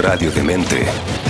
Radio Demente.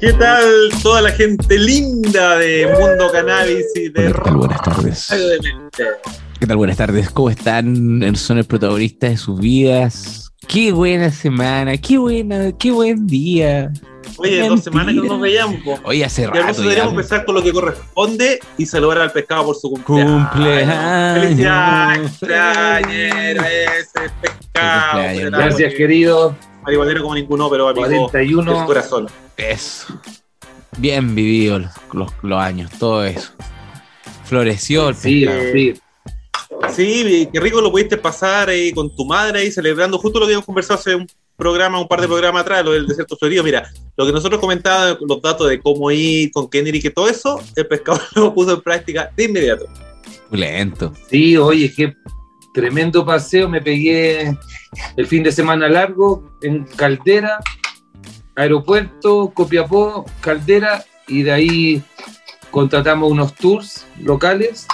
¿Qué tal toda la gente linda de Mundo Cannabis y de ¿qué tal? Buenas tardes. ¿Qué tal? Buenas tardes. ¿Cómo están? Son el protagonista de sus vidas. Qué buena semana, qué buena, qué buen día. Oye, Mentira. dos semanas que no nos veíamos. po. Hoy hace Y rato. hermoso ya. deberíamos empezar con lo que corresponde y saludar al pescado por su cumpleaños. Cumpleaños. Felicidades, cumpleañero, ese pescado. Gracias, querido. Marihuanero como ninguno, pero amigo 41. del corazón. Eso. Bien vivido los, los- los años, todo eso. Floreció el Sí, pescado. sí. Sí, qué rico lo pudiste pasar ahí con tu madre ahí celebrando justo lo que habíamos conversado hace un programa, un par de programas atrás, lo del desierto florido. Mira, lo que nosotros comentábamos, los datos de cómo ir con Kennedy y que todo eso, el pescado lo puso en práctica de inmediato. Lento. Sí, oye, qué tremendo paseo. Me pegué el fin de semana largo en Caldera, aeropuerto, Copiapó, Caldera, y de ahí contratamos unos tours locales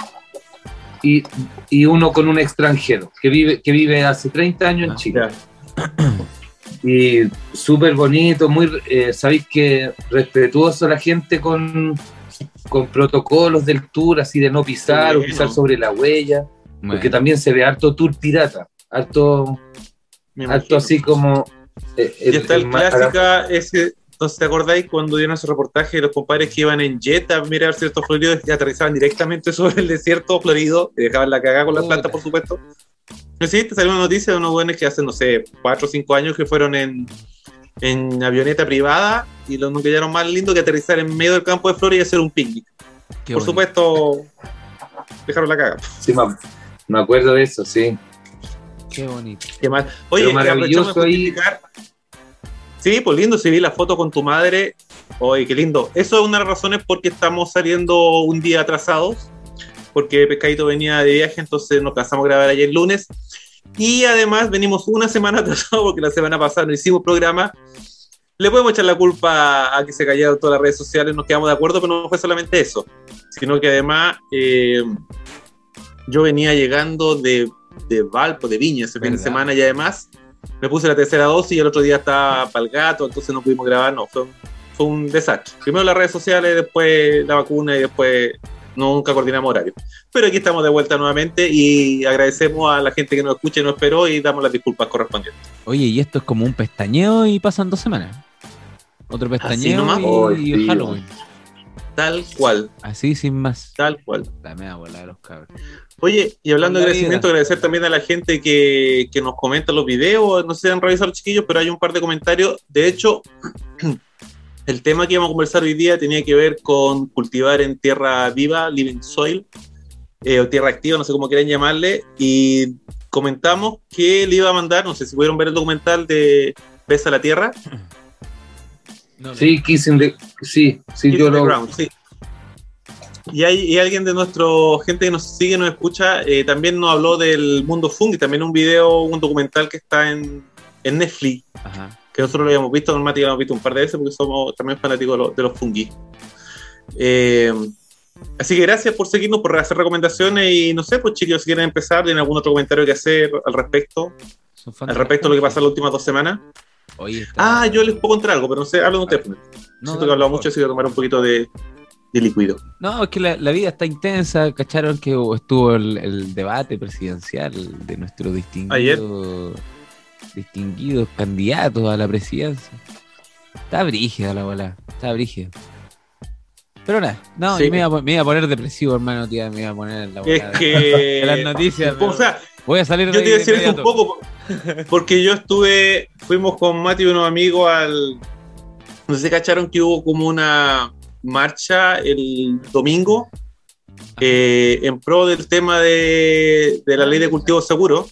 y, y uno con un extranjero que vive, que vive hace 30 años en Ah, Chile. Y súper bonito, muy, eh, sabéis que respetuoso la gente con, con protocolos del tour, así de no pisar o pisar sobre la huella, porque también se ve harto tour pirata, harto, harto así como... eh, Y está el ma- clásica, ese, entonces te acordáis cuando dieron ese reportaje de los compadres que iban en jet a mirar el desierto florido y aterrizaban directamente sobre el desierto florido y dejaban la cagada con las plantas, por supuesto. Pero sí, te salió una noticia de unos buenos que hace, no sé, cuatro o cinco años que fueron en, en avioneta privada y lo no quedaron más lindo que aterrizar en medio del campo de flores y hacer un picnic. qué por bonito. supuesto, dejaron la caga. sí, me, me acuerdo de eso, sí. Qué bonito. Qué mal. Oye, maravilloso ahí. justificar- Sí, pues lindo, si vi la foto con tu madre. Oye, qué lindo. Eso es una de las razones por qué estamos saliendo un día atrasados, porque Pescadito venía de viaje, entonces nos casamos a grabar ayer lunes. Y además venimos una semana atrasados porque la semana pasada no hicimos programa. Le podemos echar la culpa a que se cayeron todas las redes sociales, nos quedamos de acuerdo, pero no fue solamente eso, sino que además eh, yo venía llegando de, de Valpo, de Viña, ese fin de semana y además me puse la tercera dosis y el otro día estaba para el gato, entonces no pudimos grabar, no, fue un desastre. Primero las redes sociales, después la vacuna y después nunca coordinamos horario. Pero aquí estamos de vuelta nuevamente y agradecemos a la gente que nos escucha y nos esperó y damos las disculpas correspondientes. Oye, y esto es como un pestañeo y pasan dos semanas. Otro pestañeo nomás. y, Oh, Halloween. Tal cual, Así sin más. tal cual. La media bola de los cabros. Oye, y hablando de agradecimiento, agradecer también a la gente que, que nos comenta los videos. No sé si han revisado los chiquillos, pero hay un par de comentarios. De hecho, el tema que íbamos a conversar hoy día tenía que ver con cultivar en tierra viva, living soil, eh, o tierra activa, no sé cómo quieran llamarle. Y comentamos que le iba a mandar, no sé si pudieron ver el documental de Pesa la Tierra. Sí, Kissing the- sí, sí, Kiss yo the lo... Ground, sí. Y hay y alguien de nuestro gente que nos sigue, nos escucha, eh, también nos habló del mundo fungi, también un video, un documental que está en, en Netflix, Ajá. Que nosotros lo habíamos visto, normalmente lo hemos visto un par de veces porque somos también fanáticos de, los- de los fungi. Eh, así que gracias por seguirnos, por hacer recomendaciones y no sé, pues chicos, si quieren empezar, ¿tienen algún otro comentario que hacer al respecto? Al respecto de lo que pasó las últimas dos semanas. Oye, está- Ah, yo les puedo contar algo, pero no sé, hablo de un teléfono. No, Siento que he hablado mucho, así que voy a tomar un poquito de, de líquido. No, es que la, la vida está intensa. ¿Cacharon que estuvo el, el debate presidencial de nuestros distinguidos distinguidos candidatos a la presidencia? Está brígida la bola, está brígida. Pero nada, no, Sí. me iba, a, me iba a poner depresivo, hermano, tía, me iba a poner en la bola. Es que. las noticias. O sea, Voy a salir yo te iba a decir eso un poco, porque yo estuve, fuimos con Mati y unos amigos al. No sé cacharon que hubo como una marcha el domingo eh, en pro del tema de, de, la ley de cultivo seguro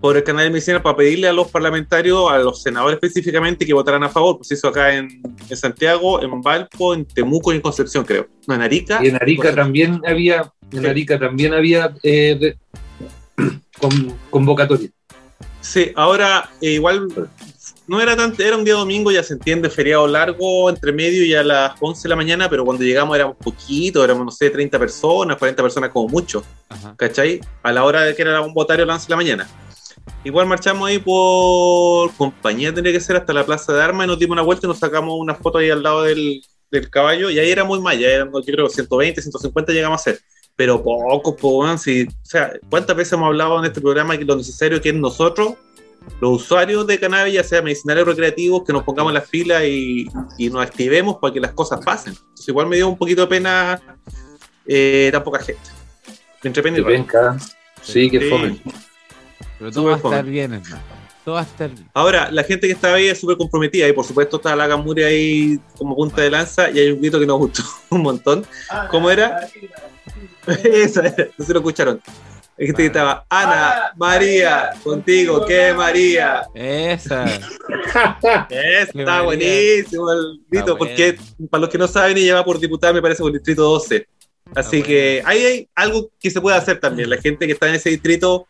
por el canal de medicina para pedirle a los parlamentarios, a los senadores específicamente, que votaran a favor. Pues eso acá en, en Santiago, en Valpo, en Temuco y en Concepción, creo. No, en Arica. Y en Arica también había, en Arica también había eh, con, convocatoria. Sí, ahora eh, igual no era tan, era un día domingo, ya se entiende, feriado largo, entre medio y a las 11 de la mañana, pero cuando llegamos éramos poquito, éramos, no sé, 30 personas, 40 personas como mucho, ¿cachai? A la hora de que era un votario a las 11 de la mañana. Igual marchamos ahí por compañía, tendría que ser hasta la Plaza de Armas y nos dimos una vuelta y nos sacamos una foto ahí al lado del, del caballo y ahí era muy malla, eran yo creo 120, 150 llegamos a ser, pero poco, poco, si, o sea, ¿cuántas veces hemos hablado en este programa que lo necesario que es nosotros, los usuarios de cannabis, ya sea medicinales o recreativos, que nos pongamos las filas y, y, nos activemos para que las cosas pasen? Entonces igual me dio un poquito de pena eh, tan poca gente. Entre Sí, que fome. Pero todo va a estar bien, hermano. Todo va a estar bien. Ahora, la gente que estaba ahí es súper comprometida y por supuesto está la Gamuria ahí como punta de lanza y hay un grito que nos gustó un montón. ¿Cómo era? Eso era, no se lo escucharon. Hay gente que estaba, Ana, María, contigo, ¿qué María? Esa. está buenísimo el grito, porque para los que no saben, ella va por diputada, me parece, por el distrito 12. Así que ahí hay algo que se puede hacer también. La gente que está en ese distrito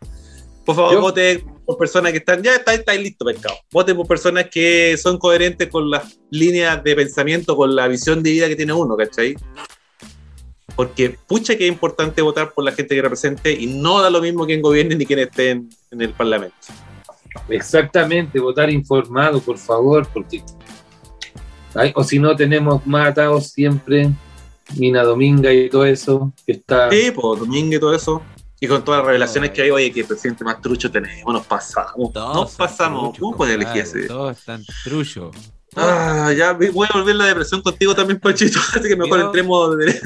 por favor, vote por personas que están, ya está, está listo, pescado. Vote por personas que son coherentes con las líneas de pensamiento, con la visión de vida que tiene uno, ¿cachai? Porque pucha que es importante votar por la gente que represente y no da lo mismo quien gobierne ni quien esté en, el Parlamento. Exactamente, votar informado, por favor, porque. o si no, tenemos matados siempre, Mina Dominga y todo eso, que está. Sí, pues Dominga y todo eso. Y con todas las revelaciones que hay, oye, que el presidente más trucho tenemos, nos pasamos. nos pasamos. ¿Cómo puede elegir ese? Todos están truchos. Ah, ya voy a volver la depresión contigo también, Pachito, así que mejor entremos de,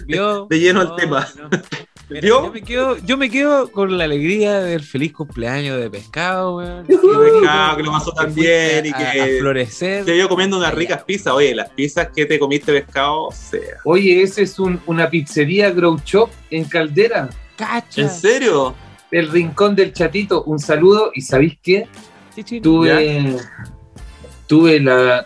de, lleno al tema. yo, me quedo, yo me quedo con la alegría del feliz cumpleaños de pescado, weón. Que pescado, que lo pasó tan bien y que. florecer. Te yo comiendo unas ricas pizzas. Oye, las pizzas que te comiste pescado, sea. Oye, ese es un, una pizzería Grow Shop en Caldera. ¿En serio? El rincón del chatito, un saludo. ¿Y sabéis qué? tuve, tuve la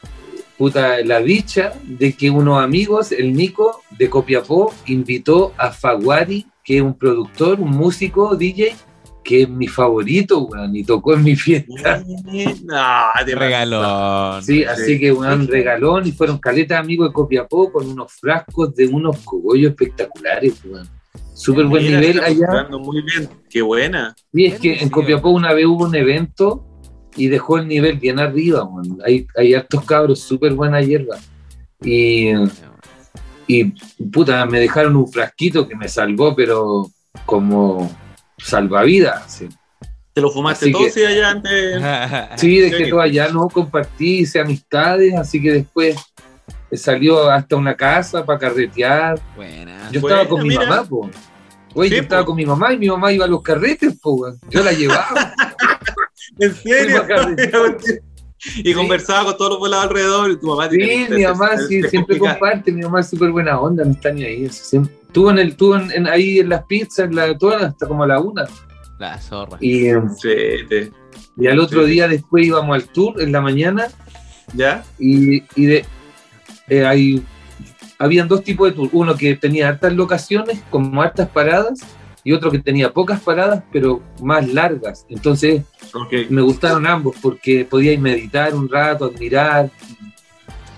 puta la dicha de que unos amigos, el Nico de Copiapó, invitó a Faguari, que es un productor, un músico, DJ, que es mi favorito, weón, y tocó en mi fiesta. No, de regalón. Sí, así que un regalón y fueron caletas amigos de Copiapó con unos frascos de unos cogollos espectaculares, weón. Súper buen nivel allá. Muy bien, qué buena. Sí, es que en Copiapó una vez hubo un evento y dejó el nivel bien arriba, Hay, hay hartos cabros, súper buena hierba. Y, y puta, me dejaron un frasquito que me salvó, pero como salvavidas. ¿Te lo fumaste todo sí, allá antes? sí, dejé todo allá, no compartí, hice amistades, así que después salió hasta una casa para carretear. Buena. Yo estaba con mi mamá, po. Oye, yo estaba con mi mamá y mi mamá iba a los carretes, po, yo la llevaba. ¿En serio? y conversaba con todos los volados alrededor y tu mamá Sí, mi mamá sí, siempre comparte, mi mamá es súper buena onda, no está ni ahí. Estuvo en el, estuvo en, ahí en las pizzas, en la, todas hasta como a la una. La zorra. Y, y al otro día después íbamos al tour en la mañana. ¿Ya? Y, y de, eh, hay, habían dos tipos de tour. Uno que tenía hartas locaciones, como hartas paradas, y otro que tenía pocas paradas, pero más largas. Entonces, me gustaron ambos porque podía meditar un rato, admirar,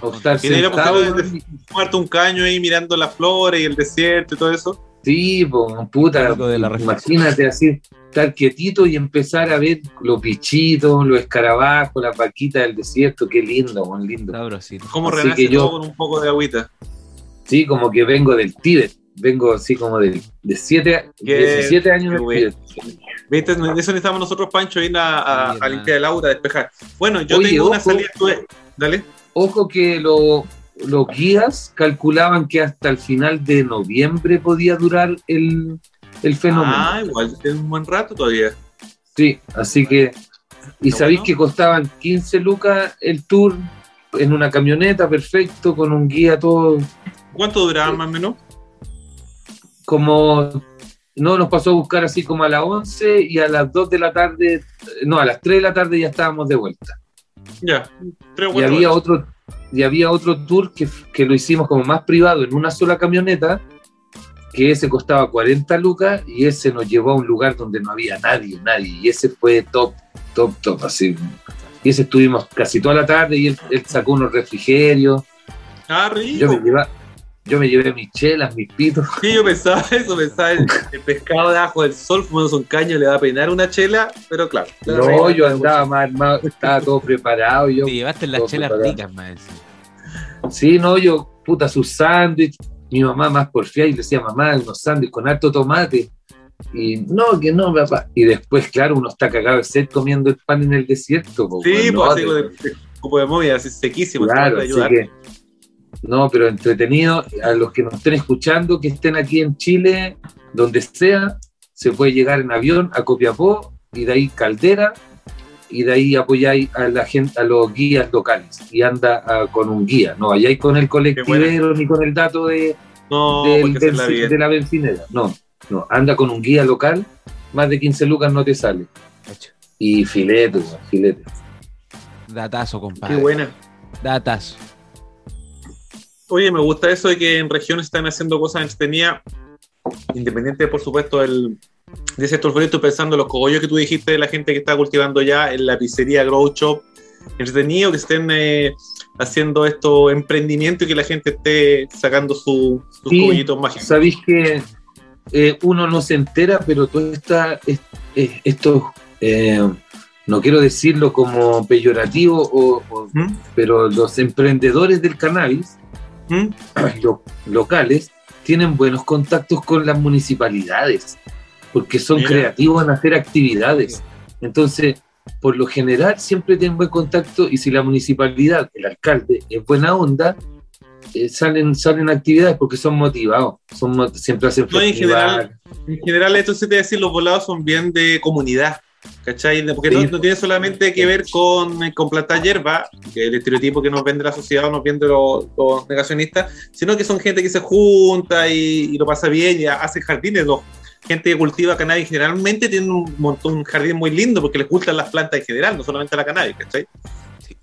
o estar sentado. Un caño ahí mirando las flores y el desierto y todo eso. Sí, pues, puta, de la imagínate así, estar quietito y empezar a ver los bichitos, los escarabajos, las vaquitas del desierto, qué lindo, muy lindo. ¿Cómo renace yo, con un poco de agüita? Sí, como que vengo del Tíbet, vengo así como de, de siete, 17 años de ¿Viste? Eso necesitamos nosotros, Pancho, ir a, a, limpiar el agua, a despejar. Bueno, yo tengo una salida, dale. Ojo que lo, los guías calculaban que hasta el final de noviembre podía durar el, fenómeno. Ah, igual es un buen rato todavía. Sí, así que. Y sabéis que costaban 15 lucas el tour en una camioneta, perfecto, con un guía todo. ¿Cuánto duraba más o menos? como no nos pasó a buscar así como a las 11 y a las 2 de la tarde, no, a las 3 de la tarde ya estábamos de vuelta. Ya, y había otro y había otro tour que, que, lo hicimos como más privado en una sola camioneta, que ese costaba 40 lucas y ese nos llevó a un lugar donde no había nadie, nadie. Y ese fue top, top, top, así. Y ese estuvimos casi toda la tarde y él, sacó unos refrigerios. Ah, rico. Yo me, lleva, yo me llevé mis chelas, mis pitos. Sí, yo pensaba eso, pensaba el, el pescado debajo del sol fumándose un caño, le va a peinar una chela, pero claro. No, yo andaba más estaba todo preparado. Yo, Te llevaste las chelas ricas, más. Sí, no, yo, puta, su sándwich, mi mamá más porfía y le decía, mamá, unos sándwiches con alto tomate. Y no, que no, papá. Y después, claro, uno está cagado de sed comiendo el pan en el desierto. sí, pues así de, como de móvil, así sequísimo. Claro, así que, no, pero entretenido. A los que nos estén escuchando, que estén aquí en Chile, donde sea, se puede llegar en avión a Copiapó y de ahí Caldera y de ahí apoyáis a la gente, a los guías locales y anda ah, con un guía. No vayáis con el colectivero ni con el dato de, de la bencinera. No, no, anda con un guía local, más de 15 lucas no te sale. Y filete, filete. Datazo, compadre. Qué buena. Datazo. Oye, me gusta eso de que en regiones están haciendo cosas entretenidas, independiente, por supuesto, del, de ese estoy pensando en los cogollos que tú dijiste de la gente que está cultivando ya en la pizzería Grow Shop, entretenido, que estén eh, haciendo estos emprendimientos y que la gente esté sacando sus cogollitos mágicos. Sabéis que eh, uno no se entera, pero todo está, esto, eh, no quiero decirlo como peyorativo, o, ¿Mm? pero los emprendedores del cannabis ¿Mm? locales tienen buenos contactos con las municipalidades porque son creativos en hacer actividades. Entonces, por lo general, siempre tienen buen contacto y si la municipalidad, el alcalde, es buena onda, eh, salen, salen actividades porque son motivados, son, siempre hacen no, en general, en general, esto se te decir, los volados son bien de comunidad. ¿Cachai? Porque no, tiene solamente que ver con, con plantar hierba, que el estereotipo que nos vende la sociedad o nos vende los, negacionistas, sino que son gente que se junta y, lo pasa bien y hace jardines. Los, gente que cultiva cannabis generalmente tiene un montón, un jardín muy lindo porque les gustan las plantas en general, no solamente la cannabis, ¿cachai?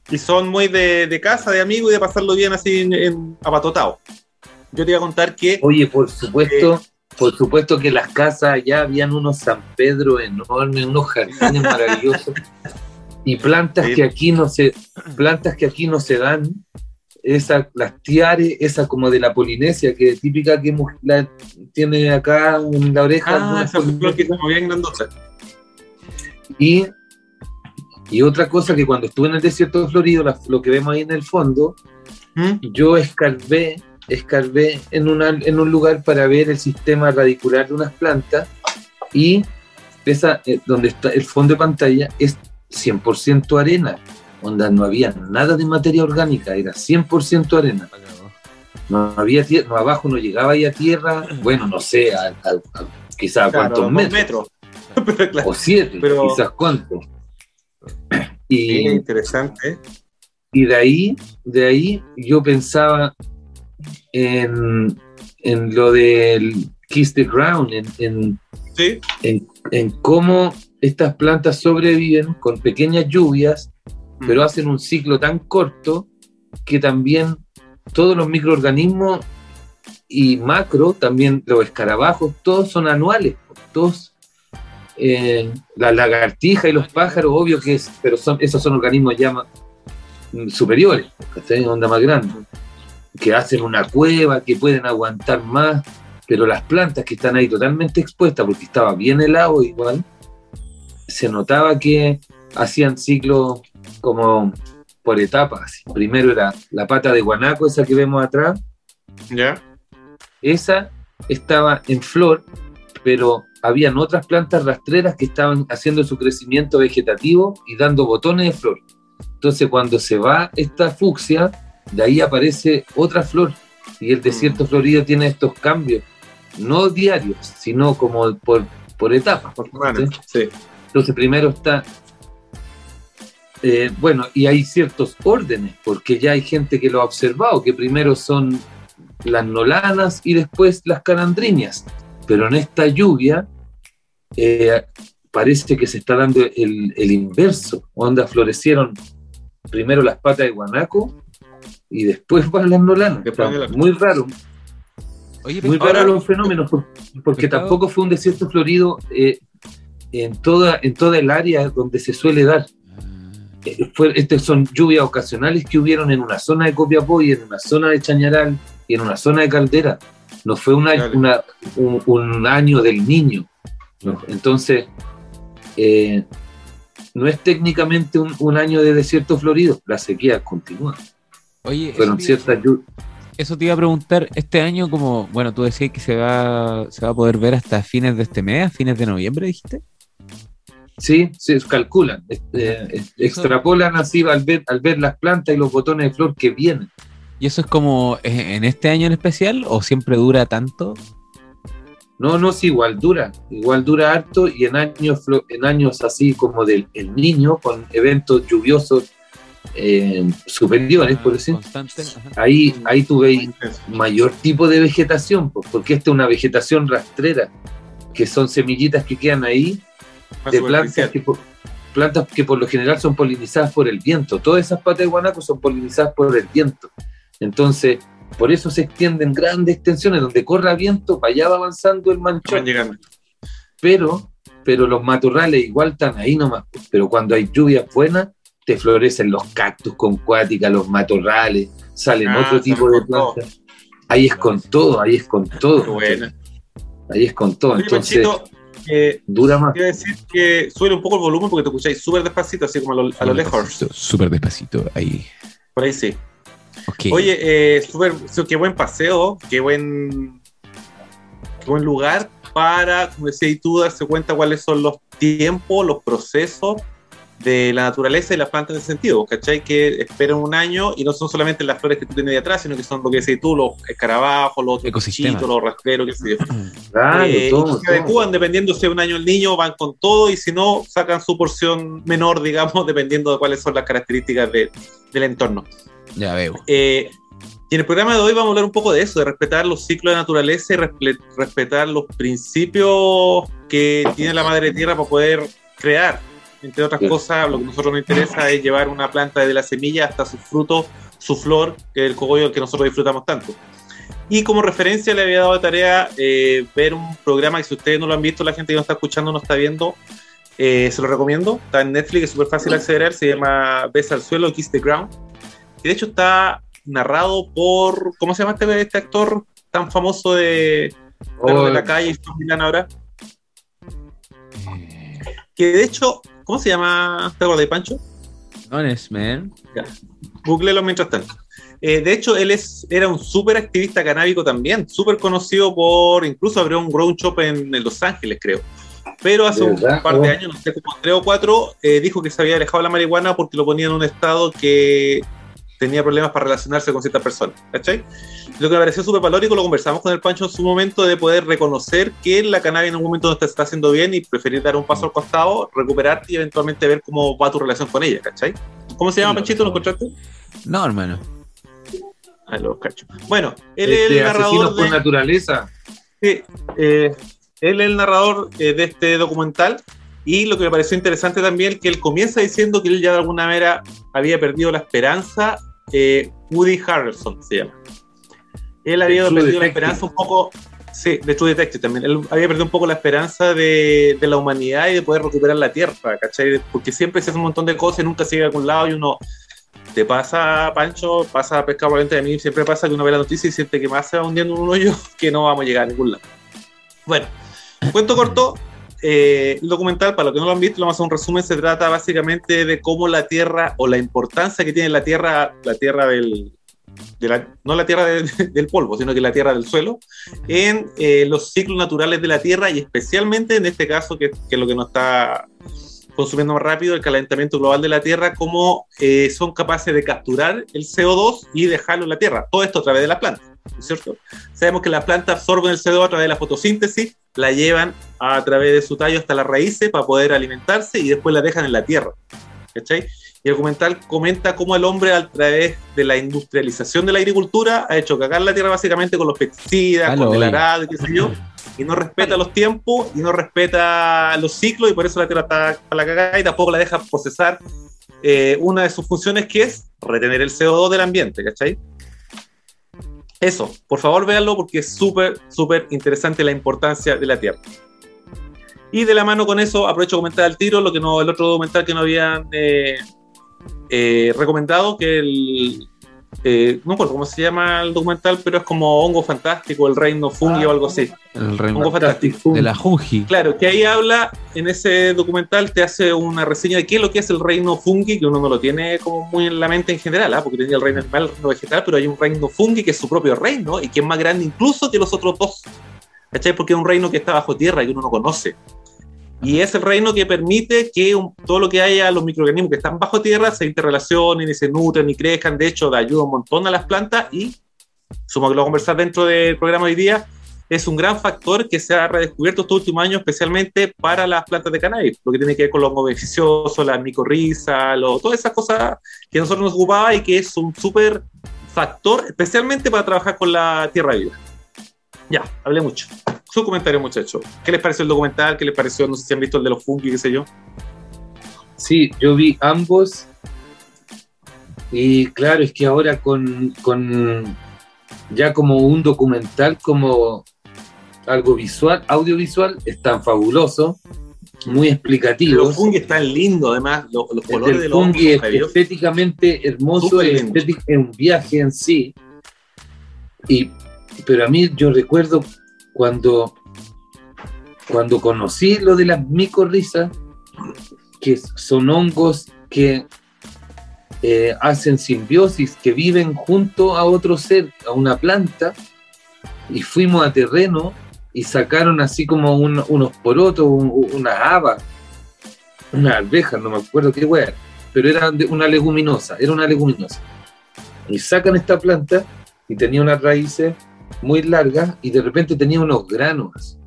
Y son muy de, casa, de amigos y de pasarlo bien así en, apatotado. Yo te iba a contar que. Oye, por supuesto. Eh, por supuesto que las casas ya habían unos San Pedro enormes, unos jardines maravillosos y plantas que aquí no se plantas que aquí no se dan esa, las tiares, esa como de la Polinesia, que es típica que la, tiene acá en la oreja. Ah, esa flor que bien Y, y otra cosa que cuando estuve en el desierto de Florido, lo que vemos ahí en el fondo, ¿Mm? yo escarbé, escarbé en, una, en un lugar para ver el sistema radicular de unas plantas y esa, eh, donde está el fondo de pantalla es 100% arena onda no había nada de materia orgánica, era 100% arena. No había tierra, no, abajo no llegaba ahí a tierra, bueno, no sé, a, quizás a cuántos metros. O siete, pero... quizás cuántos. Y, interesante. Y de ahí, de ahí yo pensaba en, en lo del Kiss the Ground, en, en, en cómo estas plantas sobreviven con pequeñas lluvias pero mm. hacen un ciclo tan corto que también todos los microorganismos y macro, también los escarabajos, todos son anuales, todos eh, la lagartija y los pájaros, obvio que es, pero son, esos son organismos ya superiores, que onda más grande, que hacen una cueva, que pueden aguantar más, pero las plantas que están ahí totalmente expuestas, porque estaba bien helado igual, se notaba que hacían ciclos como por etapas. Primero era la pata de guanaco, esa que vemos atrás. Ya. Esa estaba en flor, pero habían otras plantas rastreras que estaban haciendo su crecimiento vegetativo y dando botones de flor. Entonces, cuando se va esta fucsia, de ahí aparece otra flor. Y el desierto mm. florido tiene estos cambios, no diarios, sino como por, por etapas. Entonces, primero está eh, bueno, y hay ciertos órdenes, porque ya hay gente que lo ha observado, que primero son las nolanas y después las calandriñas. Pero en esta lluvia eh, parece que se está dando el, el inverso, donde florecieron primero las patas de guanaco y después van las nolanas. Muy raro. muy raro los fenómenos, porque tampoco fue un desierto florido eh, en, toda, en toda el área donde se suele dar. Eh, fue, estas son lluvias ocasionales que hubieron en una zona de Copiapó y en una zona de Chañaral y en una zona de Caldera. No fue una, un, año del niño. Entonces, eh, no es técnicamente un, año de desierto florido, la sequía continúa. Oye, Fueron ciertas Eso te iba a preguntar, este año como, bueno, tú decías que se va, se va a poder ver hasta fines de este mes, fines de noviembre, dijiste. Sí, se calculan, este, extrapolan así al ver, al ver las plantas y los botones de flor que vienen. ¿Y eso es como en este año en especial o siempre dura tanto? No, no, sí, igual dura, igual dura harto y en años, en años así como del el niño, con eventos lluviosos eh, superiores, por decir, ahí, ahí tuve mayor tipo de vegetación, porque esta es una vegetación rastrera, que son semillitas que quedan ahí de plantas que, plantas que por lo general son polinizadas por el viento. Todas esas patas de guanaco son polinizadas por el viento. Entonces, por eso se extienden grandes extensiones, donde corre viento, para allá va avanzando el manchón. Pero, pero los matorrales igual están ahí nomás. Pero cuando hay lluvias buenas, te florecen los cactus con cuática, los matorrales, salen ah, otro tipo de plantas. Ahí es con todo, ahí es con todo. Ahí es con todo. Entonces, eh, dura más. Quiero decir que sube un poco el volumen porque te escucháis súper despacito, así como a lo, a lo lejos. Súper despacito, ahí. Por ahí sí. Oye, eh, super, qué buen paseo, qué buen, qué buen lugar para, como decías tú, darse cuenta cuáles son los tiempos, los procesos de la naturaleza y las plantas en ese sentido, ¿cachai? Que esperan un año y no son solamente las flores que tú tienes de atrás, sino que son lo que decís tú, los escarabajos, los ecosistemas, los rastreros, qué sé yo. Claro, eh, todo, se adecúan dependiendo si es un año el niño, van con todo y si no, sacan su porción menor, digamos, dependiendo de cuáles son las características de, del entorno. Ya veo. Eh, y en el programa de hoy vamos a hablar un poco de eso, de respetar los ciclos de naturaleza y respetar los principios que tiene la madre tierra para poder crear. Entre otras cosas, lo que a nosotros nos interesa es llevar una planta desde la semilla hasta su fruto, su flor, que es el cogollo que nosotros disfrutamos tanto. Y como referencia le había dado de tarea eh, ver un programa que si ustedes no lo han visto, la gente que nos está escuchando no está viendo, eh, se lo recomiendo. Está en Netflix, es súper fácil acceder, se llama Besa al suelo, Kiss the Ground de hecho está narrado por, ¿cómo se llama este, este actor tan famoso de, de la calle y ahora? Que de hecho, ¿cómo se llama? ¿Te acuerdas de Pancho? Honest Man. Googlelo mientras tanto. Eh, de hecho, él es, era un súper activista canábico también, súper conocido por, incluso abrió un grown shop en, Los Ángeles, creo. Pero hace un par de oh. años, no sé, como tres o cuatro, eh, dijo que se había alejado de la marihuana porque lo ponía en un estado que tenía problemas para relacionarse con ciertas personas, ¿cachai? Lo que me pareció súper valórico, lo conversamos con el Pancho en su momento, de poder reconocer que la cannabis en un momento no te está haciendo bien y preferir dar un paso al costado, recuperarte y eventualmente ver cómo va tu relación con ella, ¿cachai? ¿Cómo se llama, Panchito? ¿Lo encontraste? No, hermano. Ah, lo cacho. Bueno, él es el narrador. por naturaleza. Sí, eh, él es el narrador eh, de este documental y lo que me pareció interesante también, que él comienza diciendo que él ya de alguna manera había perdido la esperanza eh, Woody Harrelson se llama. Él había perdido la esperanza un poco, sí, de True Detective también, él había perdido un poco la esperanza de, de, la humanidad y de poder recuperar la Tierra, ¿cachai? Porque siempre se hace un montón de cosas y nunca se llega a algún lado y uno te pasa, Pancho, pasa a pescar por de mí, siempre pasa que uno ve la noticia y siente que más se va hundiendo en un hoyo que no vamos a llegar a ningún lado. Bueno, cuento corto, eh, el documental, para los que no lo han visto, lo vamos a un resumen, se trata básicamente de cómo la Tierra o la importancia que tiene la Tierra, la Tierra del, no la Tierra del polvo, sino que la Tierra del suelo, en eh, los ciclos naturales de la Tierra y especialmente en este caso, que, es lo que nos está consumiendo más rápido, el calentamiento global de la Tierra, cómo eh, son capaces de capturar el CO2 y dejarlo en la Tierra. Todo esto a través de la planta, cierto? Sabemos que las plantas absorben el CO2 a través de la fotosíntesis, la llevan a través de su tallo hasta las raíces para poder alimentarse y después la dejan en la Tierra. ¿Cachai? Y el documental comenta cómo el hombre a través de la industrialización de la agricultura ha hecho cagar la tierra básicamente con los pesticidas, con el arado, qué sé yo, y no respeta los tiempos y no respeta los ciclos y por eso la Tierra está a la cagada y tampoco la deja procesar eh, una de sus funciones que es retener el CO2 del ambiente, ¿cachai? Eso, por favor véanlo porque es súper, súper interesante la importancia de la Tierra. Y de la mano con eso, aprovecho a comentar al tiro lo que no, el otro documental que no habían eh, eh, recomendado, que el, eh, no recuerdo cómo se llama el documental, pero es como Hongo Fantástico, el Reino Fungi o algo así. El Reino Fantástico. De la Fungi. Claro, que ahí habla, en ese documental te hace una reseña de qué es lo que es el Reino Fungi, que uno no lo tiene como muy en la mente en general, ¿ah? porque tenía el Reino Animal, el Reino Vegetal, pero hay un Reino Fungi que es su propio reino y que es más grande incluso que los otros dos. ¿Cachai? Porque es un reino que está bajo tierra y uno no conoce. Y es el reino que permite que todo lo que haya, los microorganismos que están bajo tierra, se interrelacionen y se nutren y crezcan. De hecho, da ayuda un montón a las plantas y, sumo que lo vamos a conversar dentro del programa de hoy día, es un gran factor que se ha redescubierto estos últimos años, especialmente para las plantas de cannabis, lo que tiene que ver con los beneficiosos, las micorrizas, todas esas cosas que nosotros nos ocupaba y que es un súper factor, especialmente para trabajar con la tierra viva. Ya, hablé mucho su comentario, muchachos. ¿Qué les pareció el documental? ¿Qué les pareció? No sé si han visto el de los fungi, qué sé yo. Sí, yo vi ambos. Y claro, es que ahora con, con ya como un documental, como algo visual, audiovisual, es tan fabuloso, muy explicativo. Los fungi están lindos, además, los, colores de los fungi es estéticamente hermoso, es, un viaje en sí. Y, pero a mí yo recuerdo cuando, cuando conocí lo de las micorrizas, que son hongos que eh, hacen simbiosis, que viven junto a otro ser, a una planta, y fuimos a terreno y sacaron así como unos porotos, unas habas, unas no me acuerdo qué era, pero era una leguminosa, era una leguminosa. Y sacan esta planta y tenía unas raíces muy larga y de repente tenía unos granos.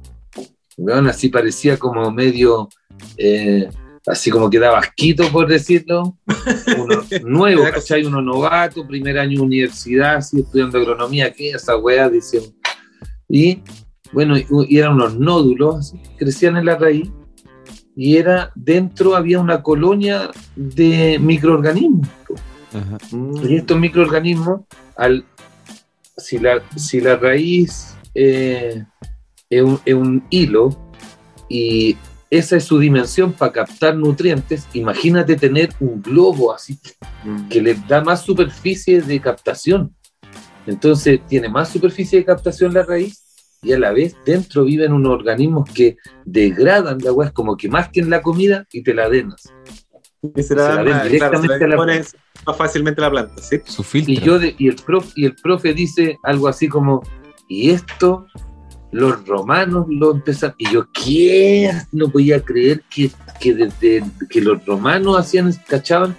así parecía como medio, eh, así como que daba asquito, por decirlo. Uno nuevo, ¿cachai? Uno novato, primer año de universidad, así estudiando agronomía, ¿qué esa weá? Dicen. Y bueno, y eran unos nódulos, crecían en la raíz, y era, dentro había una colonia de microorganismos. Y estos microorganismos, al si la, si la raíz eh, es, un, hilo y esa es su dimensión para captar nutrientes, imagínate tener un globo así que le da más superficie de captación. Entonces tiene más superficie de captación la raíz y a la vez dentro viven unos organismos que degradan la agua, es como que más que en la comida y te la denas. Y se la, directamente a la planta. más fácilmente la planta, ¿sí? Su filtro. Y, yo y, el profe, y el profe dice algo así como, y esto los romanos lo empezaron, y yo, ¿qué? No podía creer que, que desde que los romanos hacían, cachaban,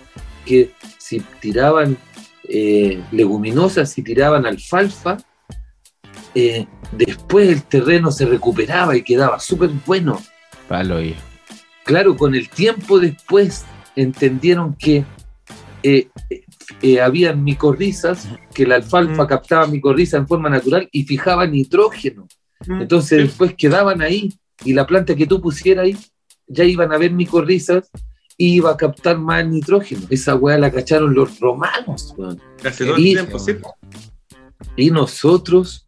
que si tiraban eh, leguminosas, si tiraban alfalfa, eh, después el terreno se recuperaba y quedaba súper bueno. Palo, Claro, con el tiempo después entendieron que eh, eh, habían micorrizas, que la alfalfa captaba micorriza en forma natural y fijaba nitrógeno. Entonces después quedaban ahí y la planta que tú pusieras ahí, ya iban a ver micorrizas y iba a captar más nitrógeno. Esa weá la cacharon los romanos. y, y nosotros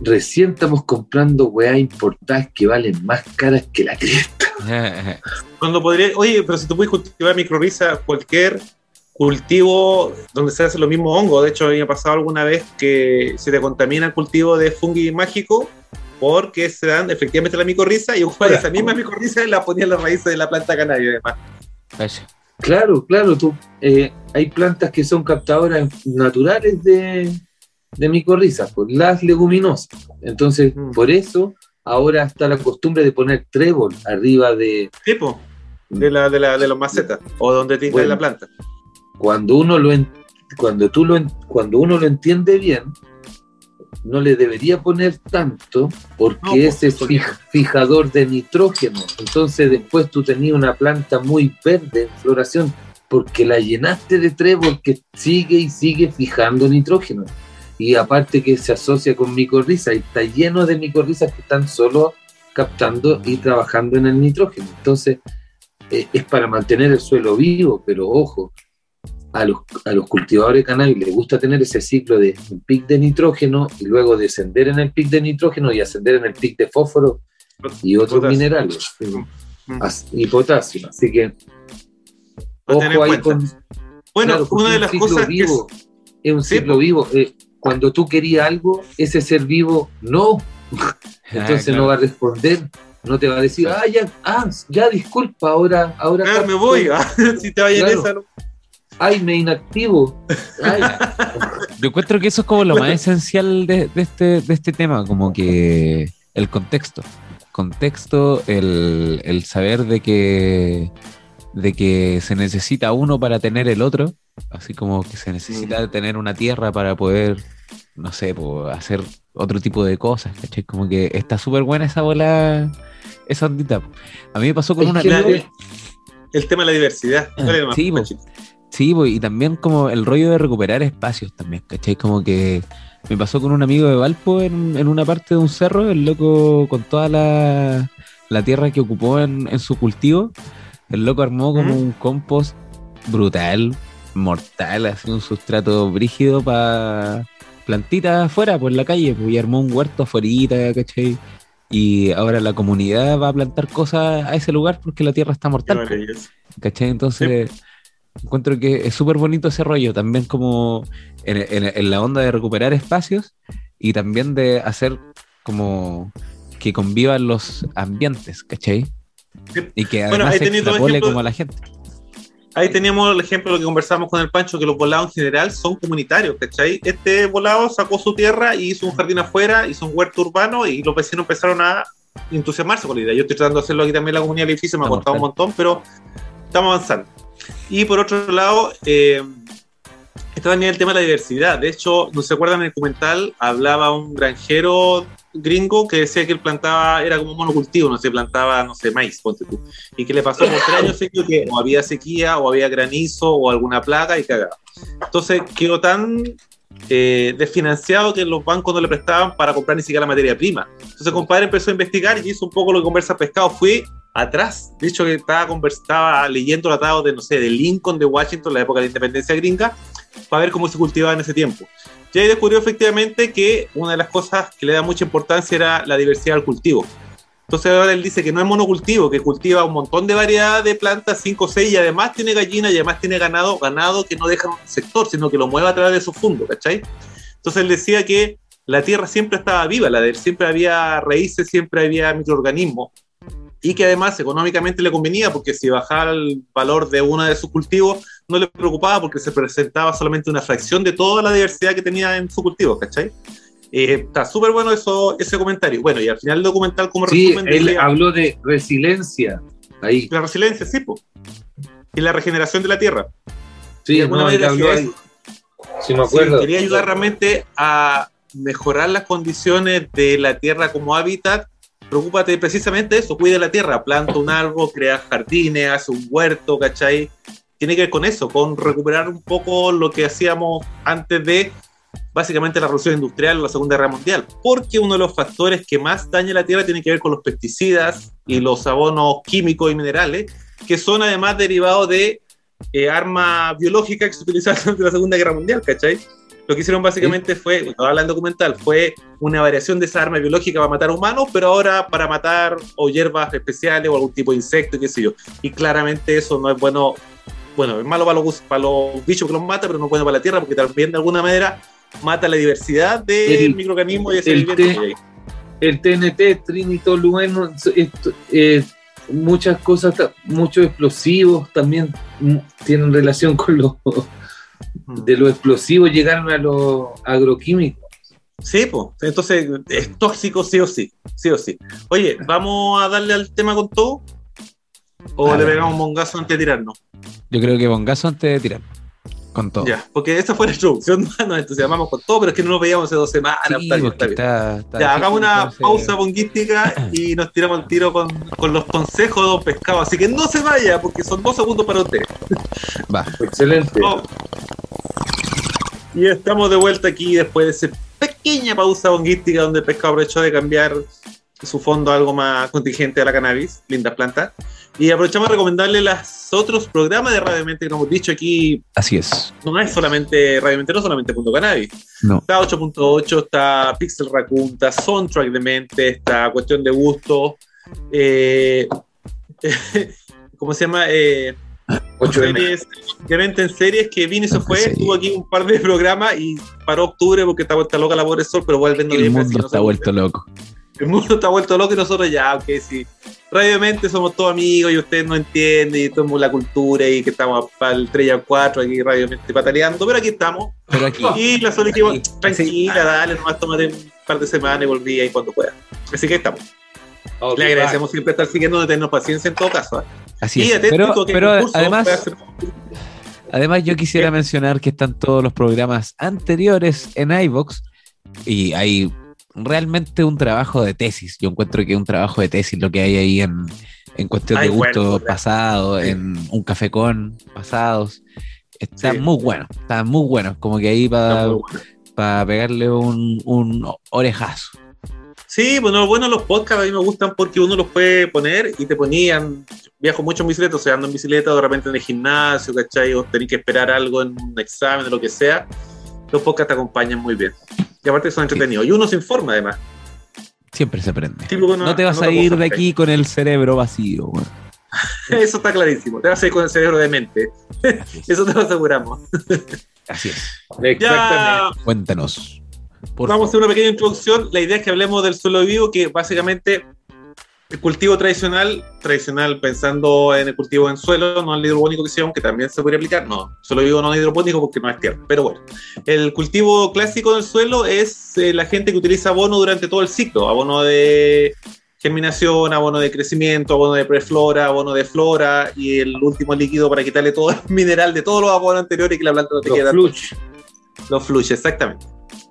recién estamos comprando weá importadas que valen más caras que la cresta. Cuando podría, oye, pero si tú puedes cultivar microrriza, cualquier cultivo donde se hace lo mismo hongo, de hecho, había pasado alguna vez que se te contamina el cultivo de fungi mágico porque se dan efectivamente la micorriza y esa misma micorriza la ponía en las raíces de la planta canaria, además. Claro, claro, tú, eh, hay plantas que son captadoras naturales de, de micorrizas, pues, las leguminosas. Entonces, mm. por eso ahora está la costumbre de poner trébol arriba de... Tipo, de, la, de, la, de los macetas, o donde tiene la planta. Cuando uno lo cuando tú lo cuando uno lo entiende bien, no le debería poner tanto porque pues, ese es fijador de nitrógeno. Entonces después tú tenías una planta muy verde en floración porque la llenaste de trébol que sigue y sigue fijando nitrógeno. Y aparte que se asocia con micorriza y está lleno de micorrizas que están solo captando y trabajando en el nitrógeno. Entonces, eh, es para mantener el suelo vivo, pero ojo, a los, a los cultivadores de cannabis les gusta tener ese ciclo de un pic de nitrógeno y luego descender en el pic de nitrógeno y ascender en el pic de fósforo y otros minerales y potasio. Así que, ojo ahí con. Bueno, una de las cosas. Vivo, es, un ciclo vivo. Eh, cuando tú querías algo, ese ser vivo no. Entonces no va a responder, no te va a decir, ah, ya, ah, ya disculpa, ahora, ahora. me voy, ah, si te vayas esa. ¿no? Ay, me inactivo. Yo encuentro que eso es como lo más esencial de, este, de este tema, como que el contexto. Contexto, el, el saber de que de que se necesita uno para tener el otro, así como que se necesita mm. tener una tierra para poder, no sé, hacer otro tipo de cosas, ¿cachai? Como que está súper buena esa bola, esa ondita. A mí me pasó con una... El, tema de la diversidad. Ah, sí, sí y también como el rollo de recuperar espacios también, ¿cachai? Como que me pasó con un amigo de Valpo en, en una parte de un cerro, el loco con toda la, la tierra que ocupó en, en su cultivo el loco armó como un compost brutal, mortal, así un sustrato brígido para plantitas afuera, por la calle, pues, y armó un huerto afuera, ¿cachai? Y ahora la comunidad va a plantar cosas a ese lugar porque la tierra está mortal. Pues, ¿Cachai? Entonces, encuentro que es súper bonito ese rollo, también como en, la onda de recuperar espacios y también de hacer como que convivan los ambientes, ¿cachai? Y que además se extrapole como a la gente. Ahí teníamos el ejemplo de lo que conversamos con el Pancho, que los volados en general son comunitarios, ¿cachai? Este volado sacó su tierra y hizo un jardín afuera, hizo un huerto urbano y los vecinos empezaron a entusiasmarse con la idea. Yo estoy tratando de hacerlo aquí también en la comunidad del edificio, me ha costado un montón, pero estamos avanzando. Y por otro lado, eh, está también el tema de la diversidad. De hecho, ¿no se acuerdan en el documental? Hablaba un granjero gringo que decía que él plantaba, era como monocultivo, no se plantaba, no sé, maíz, ponte tú. Y que le pasó por tres años que o había sequía, o había granizo, o alguna plaga y cagaba. Entonces quedó tan eh, desfinanciado que los bancos no le prestaban para comprar ni siquiera la materia prima. Entonces, compadre empezó a investigar y hizo un poco lo que conversa pescado. Fui atrás, dicho que estaba, estaba leyendo tratados de, no sé, de Lincoln, de Washington, la época de la independencia gringa, para ver cómo se cultivaba en ese tiempo. Y ahí descubrió efectivamente que una de las cosas que le da mucha importancia era la diversidad del cultivo. Entonces ahora él dice que no es monocultivo, que cultiva un montón de variedad de plantas, 5 o 6, y además tiene gallinas y además tiene ganado, ganado que no deja un sector, sino que lo mueve a través de su fondo, ¿cachai? Entonces él decía que la tierra siempre estaba viva, la de él, siempre había raíces, siempre había microorganismos, y que además económicamente le convenía, porque si bajaba el valor de uno de sus cultivos, no le preocupaba porque se presentaba solamente una fracción de toda la diversidad que tenía en su cultivo, ¿cachai? Eh, está súper bueno eso, ese comentario. Bueno, y al final el documental, como sí, resumen. Él habló de resiliencia. Ahí. La resiliencia, sí, pues. Y la regeneración de la tierra. Sí, no, ahí. Sí, me acuerdo. quería ayudar realmente a mejorar las condiciones de la tierra como hábitat. Preocúpate precisamente de eso, cuida la tierra, planta un árbol, crea jardines, hace un huerto, ¿cachai? tiene que ver con eso, con recuperar un poco lo que hacíamos antes de básicamente la revolución industrial o la Segunda Guerra Mundial, porque uno de los factores que más daña la tierra tiene que ver con los pesticidas y los abonos químicos y minerales, que son además derivados de eh, armas biológicas que se utilizaban durante la Segunda Guerra Mundial, ¿cachai? Lo que hicieron básicamente fue, cuando habla en documental, fue una variación de esa arma biológica para matar humanos, pero ahora para matar o hierbas especiales o algún tipo de insecto, qué sé yo. Y claramente eso no es bueno bueno, es malo para los, para los bichos que los mata, pero no es bueno para la tierra porque también de alguna manera mata la diversidad del microorganismo y ese el, el TNT, trinitolueno, eh, muchas cosas, muchos explosivos también tienen relación con los de los explosivos llegaron a los agroquímicos. Sí, pues, entonces es tóxico sí o sí, sí o sí. Oye, vamos a darle al tema con todo. ¿O le pegamos bongazo antes de tirarnos? Yo creo que bongazo antes de tirar. Con todo. Ya, porque esa fue la introducción, nos entusiasmamos con todo, pero es que no nos veíamos hace dos semanas. ya, hagamos una pausa bonguística y nos tiramos el tiro con, con, los consejos de Don Pescado. Así que no se vaya, porque son dos segundos para usted. Va. Excelente. Y estamos de vuelta aquí después de esa pequeña pausa bonguística donde el pescado aprovechó de cambiar su fondo algo más contingente a la cannabis, lindas plantas. Y aprovechamos de recomendarle los otros programas de Radio Mente que hemos dicho aquí. Así es. No es solamente Radio Mente, no solamente Punto Cannabis. No. Está 8.8, está Pixel Raccoon, está Soundtrack de Mente, está Cuestión de Gusto. Eh, ¿Cómo se llama? Eh, Ocho de series, de Mente en series que vino y se fue. Estuvo aquí un par de programas y paró octubre porque está vuelta loca la pobre sol, pero vuelve El mundo está vuelto loco. El mundo está vuelto loco y nosotros ya, ok, sí. Radiomente somos todos amigos y ustedes no entienden y tomamos la cultura y que estamos para el 3 y al 4 aquí radiomente pataleando, pero aquí estamos. Pero aquí. Y la Sol dijimos, tranquila, dale, nomás tómate un par de semanas y volví ahí cuando pueda. Así que estamos. Le agradecemos siempre estar siguiendo, de tenernos paciencia en todo caso. ¿eh? Así Y es. Pero, pero además, además, yo quisiera mencionar que están todos los programas anteriores en iVox y hay realmente un trabajo de tesis. Yo encuentro que es un trabajo de tesis lo que hay ahí en, en cuestión Ay, de gusto bueno, pasado, Sí. en un café con pasados. Está Sí. muy bueno, está muy bueno. Como que ahí para pegarle un, un orejazo. Sí, bueno, bueno los podcasts a mí me gustan porque uno los puede poner y te ponían. Viajo mucho en bicicleta, o sea, ando en bicicleta, de repente en el gimnasio, ¿cachai? O tenés que esperar algo en un examen o lo que sea. Los podcasts te acompañan muy bien. Y aparte son entretenidos. Y uno se informa además. Siempre se aprende. No te vas no a ir de aquí con el cerebro vacío. weón. Eso está clarísimo. Te vas a ir con el cerebro de mente. Eso te lo aseguramos. Así es. Exactamente. Ya Cuéntanos. Por vamos a hacer una pequeña introducción. La idea es que hablemos del suelo vivo, que básicamente el cultivo tradicional, tradicional pensando en el cultivo en suelo, no el hidropónico que sea, aunque también se podría aplicar. No, suelo vivo no hidropónico porque no es tierra. Pero bueno, el cultivo clásico del suelo es eh, la gente que utiliza abono durante todo el ciclo. Abono de germinación, abono de crecimiento, abono de preflora, abono de flora y el último líquido para quitarle todo el mineral de todos los abonos anteriores y que la planta no te Los flush. los fluye, exactamente.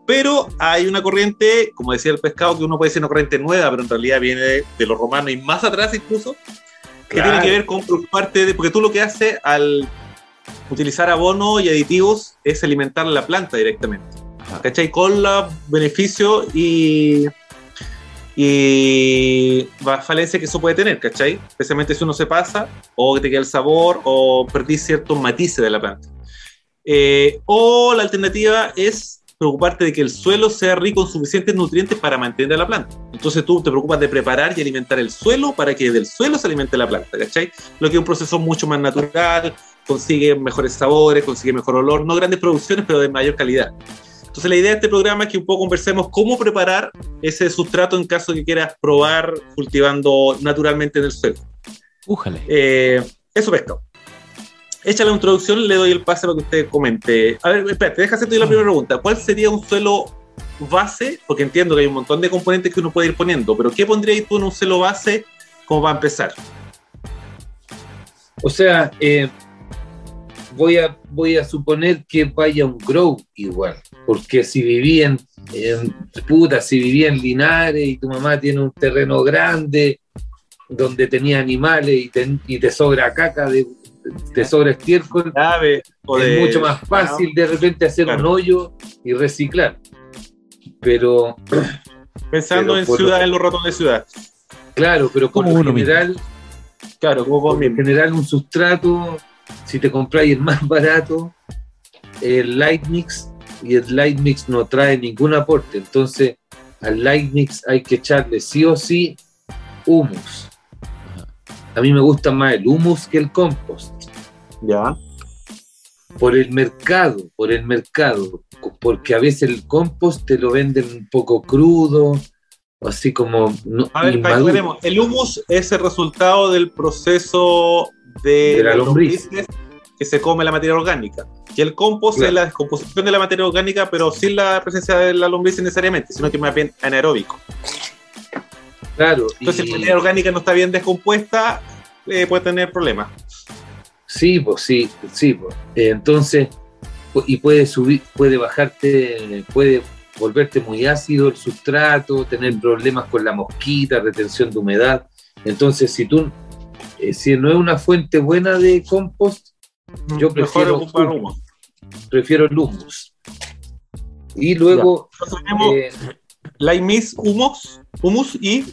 Pero hay una corriente, como decía el pescado, que uno puede decir una corriente nueva, pero en realidad viene de, de los romanos y más atrás incluso, que Claro. tiene que ver con preocuparte de, porque tú lo que haces al utilizar abono y aditivos es alimentar la planta directamente. Ajá. ¿Cachai? Con los beneficios y, y la falencia que eso puede tener, ¿cachai? Especialmente si uno se pasa, o que te queda el sabor, o perdís ciertos matices de la planta. Eh, o la alternativa es preocuparte de que el suelo sea rico en suficientes nutrientes para mantener a la planta. Entonces tú te preocupas de preparar y alimentar el suelo para que del suelo se alimente la planta, ¿cachai? Lo que es un proceso mucho más natural, consigue mejores sabores, consigue mejor olor, no grandes producciones, pero de mayor calidad. Entonces la idea de este programa es que un poco conversemos cómo preparar ese sustrato en caso que quieras probar cultivando naturalmente en el suelo. Újale. Eh, eso pescado. Hecha la introducción, le doy el pase para que usted comente. A ver, espérate, deja hacerte la primera pregunta. ¿Cuál sería un suelo base? Porque entiendo que hay un montón de componentes que uno puede ir poniendo, pero ¿qué pondrías tú en un suelo base como para empezar? O sea, eh, voy, a, voy a suponer que vaya un grow igual, porque si vivía en, puta, si vivía en Linares y tu mamá tiene un terreno grande donde tenía animales y y te sobra caca, de, te sobra estiércol, Ave, o es de- mucho más fácil de repente hacer Claro. un hoyo y reciclar. Pero, Pensando pero en ciudad, en los ratones de ciudad. claro, pero por Como lo mismo. general, Claro, como por mismo. general un sustrato, si te compráis el más barato, el light mix, y el light mix no trae ningún aporte. Entonces, al light mix hay que echarle sí o sí humus. A mí me gusta más el humus que el compost. Ya. Por el mercado, por el mercado. Porque a veces el compost te lo venden un poco crudo, así como no, A ver, para que veremos, el humus es el resultado del proceso de, De la las lombriz. que se come la materia orgánica. Y el compost Claro. es la descomposición de la materia orgánica, pero sin la presencia de la lombriz necesariamente, sino que más bien anaeróbico. Claro, Entonces, si la materia orgánica no está bien descompuesta, eh, puede tener problemas. Sí, pues sí, sí, pues. Entonces, y puede subir, puede bajarte, puede volverte muy ácido el sustrato, tener problemas con la mosquita, retención de humedad. Entonces, si tú, eh, si no es una fuente buena de compost, Yo Mejor prefiero humus. prefiero el humus. Y luego. Eh, Laimis, humus, humus y.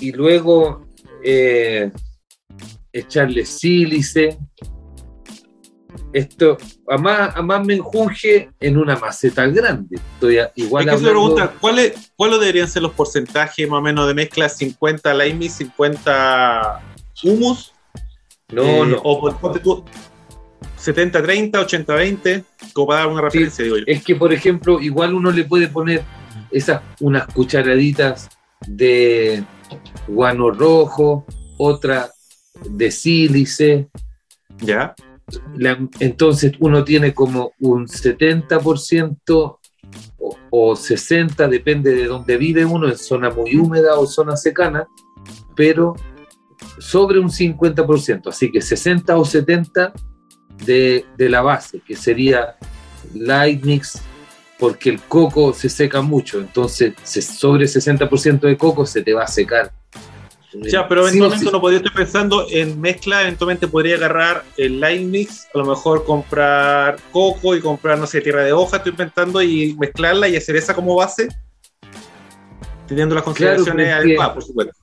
Y luego eh, echarle sílice. Esto, a más, a más menjunje en una maceta grande. Estoy igual Hay que preguntar, ¿cuáles ¿cuál deberían ser los porcentajes más o menos de mezcla? ¿50 laimis, 50 humus? No, eh, no. O tú, 70-30, 80-20, como para dar una referencia, digo yo. Es que, por ejemplo, igual uno le puede poner esas unas cucharaditas de guano rojo, otra de sílice. Ya. entonces uno tiene como un 70% o, o 60%, depende de dónde vive uno, en zona muy húmeda o zona secana, pero sobre un 50%, así que 60 o 70 de, de la base, que sería light mix, porque el coco se seca mucho, entonces sobre 60% de coco se te va a secar. Ya, pero eventualmente uno podría estar pensando en mezcla, eventualmente podría agarrar el light mix, a lo mejor comprar coco y comprar, no sé, tierra de hoja, estoy inventando, y mezclarla y hacer esa como base, teniendo las consideraciones adecuadas, por supuesto.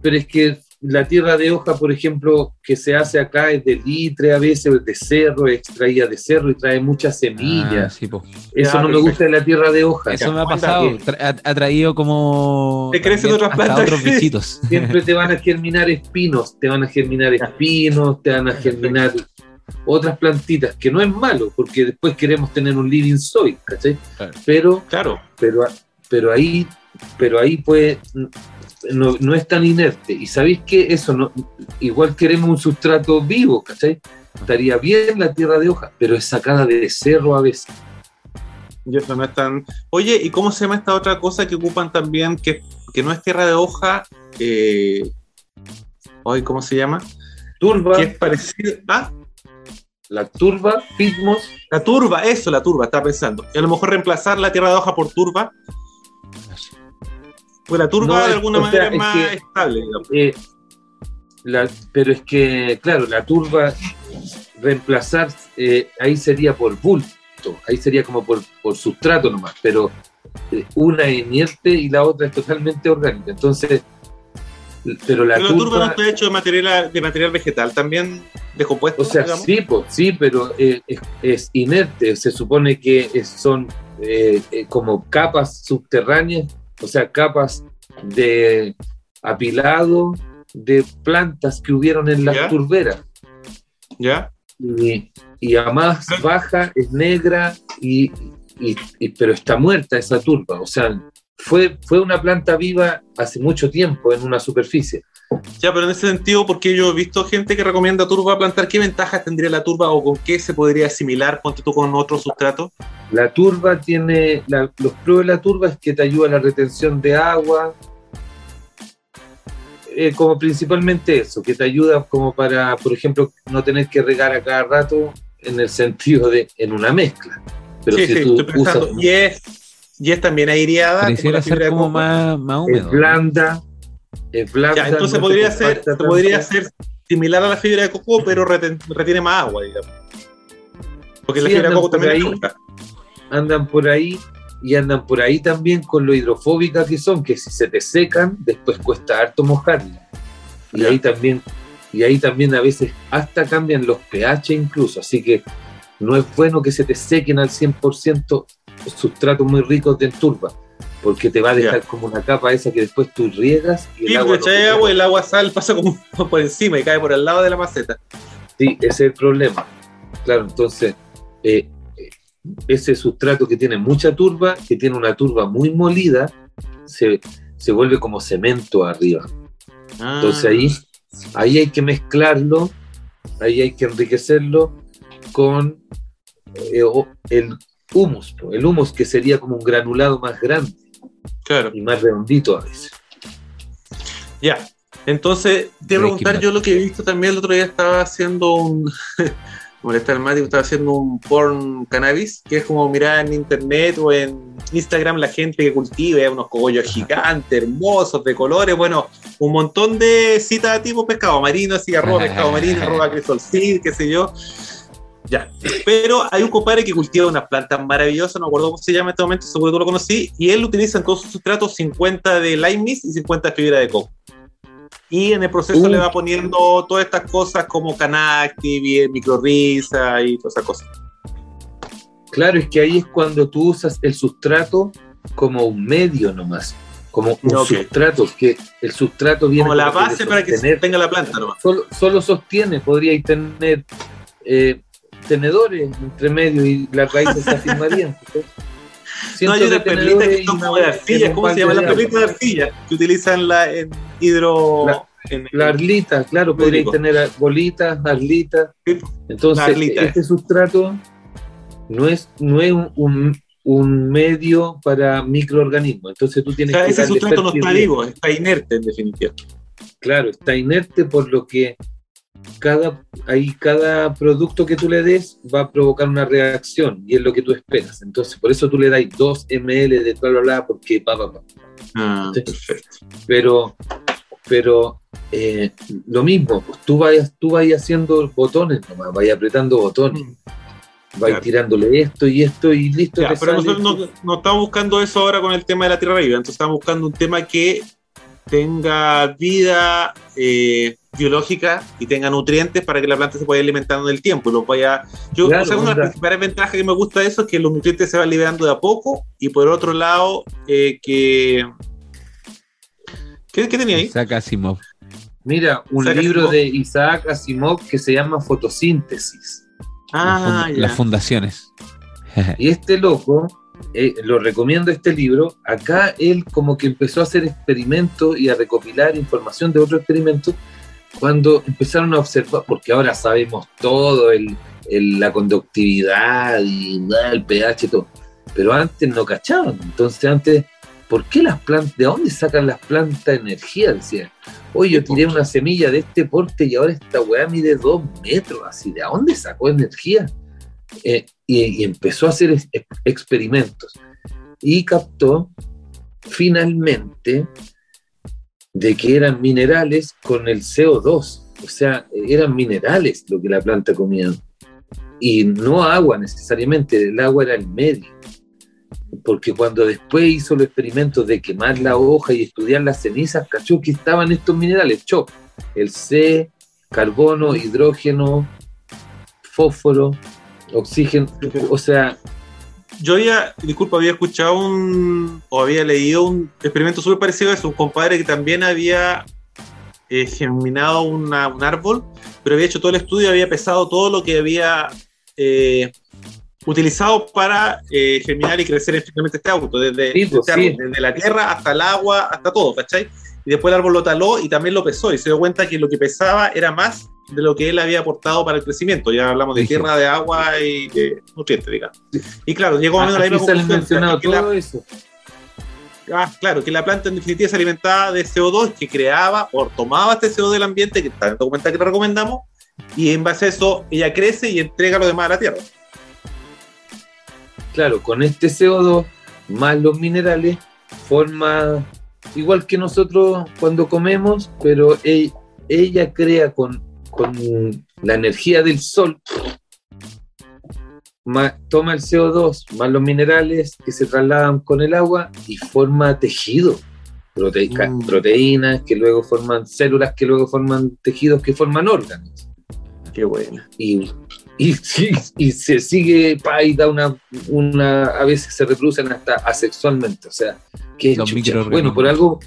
Pero es que la tierra de hoja, por ejemplo, que se hace acá es de litre a veces, de cerro, extraída de cerro y trae muchas semillas. Ah, Eso no me gusta de la tierra de hoja. Eso me ha pasado, ha, traído como... Te crecen otras plantas. Otros bichitos. Siempre te van a germinar espinos, te van a germinar espinos, te van a germinar otras plantitas, que no es malo, porque después queremos tener un living soil, ¿cachai? Pero, claro. pero, pero ahí, pero ahí puede no, es tan inerte. Y sabéis que eso, no, igual queremos un sustrato vivo, ¿cachai? Estaría bien la tierra de hoja, pero es sacada de cerro a veces. Y eso no es tan... Oye, ¿y cómo se llama esta otra cosa que ocupan también, que, que no es tierra de hoja? Eh... ¿cómo se llama? Turba. Que es parecido... ¿Ah? La turba, pitmos. La turba, eso, la turba, estaba pensando. Y a lo mejor reemplazar la tierra de hoja por turba pues la turba de alguna manera es más estable. Eh, pero es que, claro, la turba reemplazar, eh, ahí sería por bulto, ahí sería como por, por sustrato nomás, pero eh, una es inerte y la otra es totalmente orgánica. Entonces, pero la, turba, no está hecho de material, de material vegetal, también descompuesto. O sea, sí, pues, sí, pero es, inerte. Se supone que son como capas subterráneas o sea, capas de apilado de plantas que hubieron en las turberas. ¿Ya? Y, a más baja es negra, y, pero está muerta esa turba. O sea, fue, fue una planta viva hace mucho tiempo en una superficie. Ya, pero en ese sentido, porque yo he visto gente que recomienda turba plantar, ¿qué ventajas tendría la turba o con qué se podría asimilar ponte tú con otro sustrato? La turba tiene, los pros de la turba es que te ayuda a la retención de agua, eh, como principalmente eso, que te ayuda como para, por ejemplo, no tener que regar a cada rato en el sentido de en una mezcla. Pero si tú usas, y, es, y es también aireada. Pareciera ser como más, más húmedo. Es blanda es entonces podría ser, podría ser similar a la fibra de coco, pero retiene más agua, digamos. Porque la fibra de coco también ahí, andan por ahí y andan por ahí también con lo hidrofóbica que son, que si se te secan, después cuesta harto mojarla. Y ahí también, y ahí también a veces hasta cambian los pH incluso, así que no es bueno que se te sequen al 100% sustratos muy ricos de turba porque te va a dejar como una capa esa que después tú riegas y el agua, el agua sal pasa como por encima y cae por el lado de la maceta. Sí, ese es el problema. Claro, entonces, eh, ese sustrato que tiene mucha turba, que tiene una turba muy molida, se, vuelve como cemento arriba. Entonces ahí, ah. ahí hay que mezclarlo, ahí hay que enriquecerlo con eh, el humus, el humus que sería como un granulado más grande. Claro. Y más redondito a veces. Ya. Entonces, te voy a preguntar, yo lo que he visto también el otro día estaba haciendo un. molesta el Mati, estaba haciendo un porn cannabis, que es como mirar en internet o en Instagram la gente que cultiva unos cogollos gigantes, hermosos, de colores, bueno, un montón de citas tipo pescado marino, así arroba pescado marino, arroba crisol qué sé yo. Ya. Pero hay un compadre que cultiva una planta maravillosa, no me acuerdo cómo se llama en este momento, seguro que tú lo conocí, y él utiliza en todos sus sustratos 50 de lime mist y 50 de fibra de coco. Y en el proceso Uh. le va poniendo todas estas cosas como canacti, microrriza y todas esas cosas. Claro, es que ahí es cuando tú usas el sustrato como un medio nomás, como un sustrato, que el sustrato viene Como la base para que tenga la planta nomás. solo, solo sostiene, podríais tener eh, tenedores entre medio y las raíces se afirmarían. No, hay una perlita que son como de arcilla, ¿cómo se llama la perlita de arcilla? Que utilizan la, en hidro... La- en- La arlita, claro, Lúdico. tener bolitas, arlitas. Entonces, la arlita. este sustrato no es, no es un, un- un medio para microorganismos. Entonces tú o tienes sea, que ese sustrato no está vivo, está inerte en definitiva. Claro, está inerte por lo que cada, ahí cada producto que tú le des va a provocar una reacción y es lo que tú esperas. Entonces, por eso tú le das 2 ml de bla, bla, bla, porque pa, pa, pa. Ah, perfecto. Pero, pero eh, lo mismo, pues tú vayas, tú vayas haciendo botones nomás, vayas apretando botones, vayas Mm. Claro. tirándole esto y esto y listo. Ya, pero sale. nosotros no, no estamos buscando eso ahora con el tema de la tierra viva, entonces estamos buscando un tema que tenga vida eh, biológica y tenga nutrientes para que la planta se pueda ir alimentando en el tiempo y los vaya yo Claro, o sea, una de las principales ventajas que me gusta de eso es que los nutrientes se van liberando de a poco y por otro lado eh, que ¿Qué, qué tenía ahí? Isaac Asimov. Mira, un Isaac libro Asimov. de Isaac Asimov que se llama Fotosíntesis. Ah, las, fun- ya. las fundaciones. Y este loco, eh, lo recomiendo este libro, acá él como que empezó a hacer experimentos y a recopilar información de otros experimentos cuando empezaron a observar, porque ahora sabemos todo, el, el- la conductividad y ah, el pH y todo, pero antes no cachaban, entonces antes, ¿por qué las plantas, de dónde sacan las plantas energía? Decían, oye, yo tiré una semilla de este porte y ahora esta weá mide dos metros, así, ¿de dónde sacó energía? Eh, y, y empezó a hacer es- experimentos y captó finalmente de que eran minerales con el CO2, o sea, eran minerales lo que la planta comía y no agua necesariamente, el agua era el medio. Porque cuando después hizo los experimentos de quemar la hoja y estudiar las cenizas, cachó que estaban estos minerales, choc, el C, carbono, hidrógeno, fósforo, oxígeno, o sea, Yo había, disculpa, había escuchado un, o había leído un experimento súper parecido a eso, un compadre que también había eh, germinado una- un árbol, pero había hecho todo el estudio, había pesado todo lo que había eh, utilizado para eh, germinar y crecer efectivamente este auto, desde, Sí, pues, este árbol, sí. desde la tierra hasta el agua, hasta todo, ¿cachai? Y después el árbol lo taló y también lo pesó y se dio cuenta que lo que pesaba era más de lo que él había aportado para el crecimiento. Ya hablamos de tierra, de agua y de nutrientes, digamos. Y claro, llegó a la aquí misma sale conclusión, mencionado que la- todo eso. Ah, claro, que la planta en definitiva se alimentaba de CO2 que creaba o tomaba este CO2 del ambiente, que está en el documental que le recomendamos, y en base a eso ella crece y entrega lo demás a la tierra. Claro, con este CO2 más los minerales forma igual que nosotros cuando comemos, pero e- ella crea con, con la energía del sol, más- toma el CO2 más los minerales que se trasladan con el agua y forma tejido. Prote- ca- Mm. Proteínas que luego forman células, que luego forman tejidos, que forman órganos. Qué bueno. y, y, sí, y se sigue pa, y da una, una a veces se reproducen hasta asexualmente o sea que bueno por algo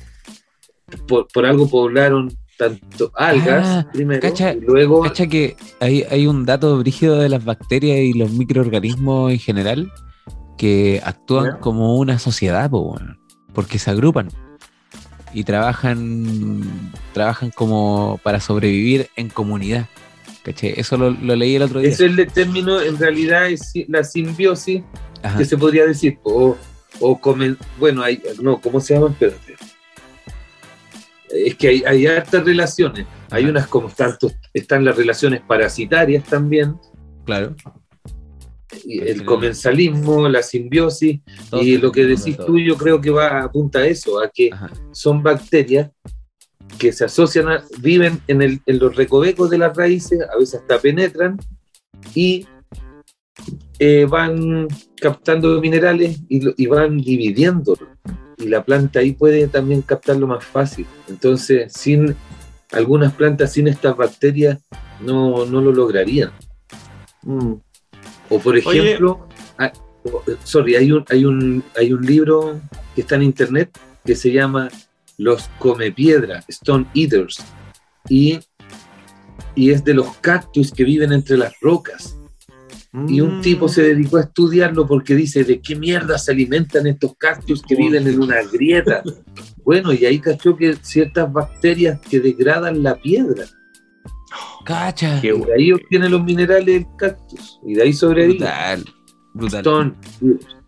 por, por algo poblaron tanto algas Ah, primero cacha- y luego Cacha que hay, hay un dato brígido de las bacterias y los microorganismos en general que actúan como una sociedad, porque se agrupan y trabajan, trabajan como para sobrevivir en comunidad. ¿Cachai? Eso lo, lo leí el otro día. ese es el término en realidad es la simbiosis Ajá. que se podría decir o, o comen, bueno hay no cómo se llama espérate es que hay, hay hartas relaciones hay unas como tanto están las relaciones parasitarias también Claro. y el comensalismo, la simbiosis, y lo que decís todo. tú yo creo que va apunta a eso, a que Ajá. son bacterias que se asocian, a- viven en, el- en los recovecos de las raíces, a veces hasta penetran y eh, van captando minerales y, van dividiendo y la planta ahí puede también captarlo más fácil. Entonces, sin algunas plantas, sin estas bacterias, no, no lo lograrían. Mm. O por ejemplo, ah, sorry, hay un, hay, un, hay un libro que está en internet que se llama Los Come Piedra, Stone Eaters, y, y es de los cactus que viven entre las rocas. Y un tipo se dedicó a estudiarlo porque dice, ¿de qué mierda se alimentan estos cactus que viven en una grieta? Bueno, y ahí cachó que ciertas bacterias que degradan la piedra. Cacha. Y de ahí obtiene los minerales el cactus. Y de ahí sobrevive. Brutal.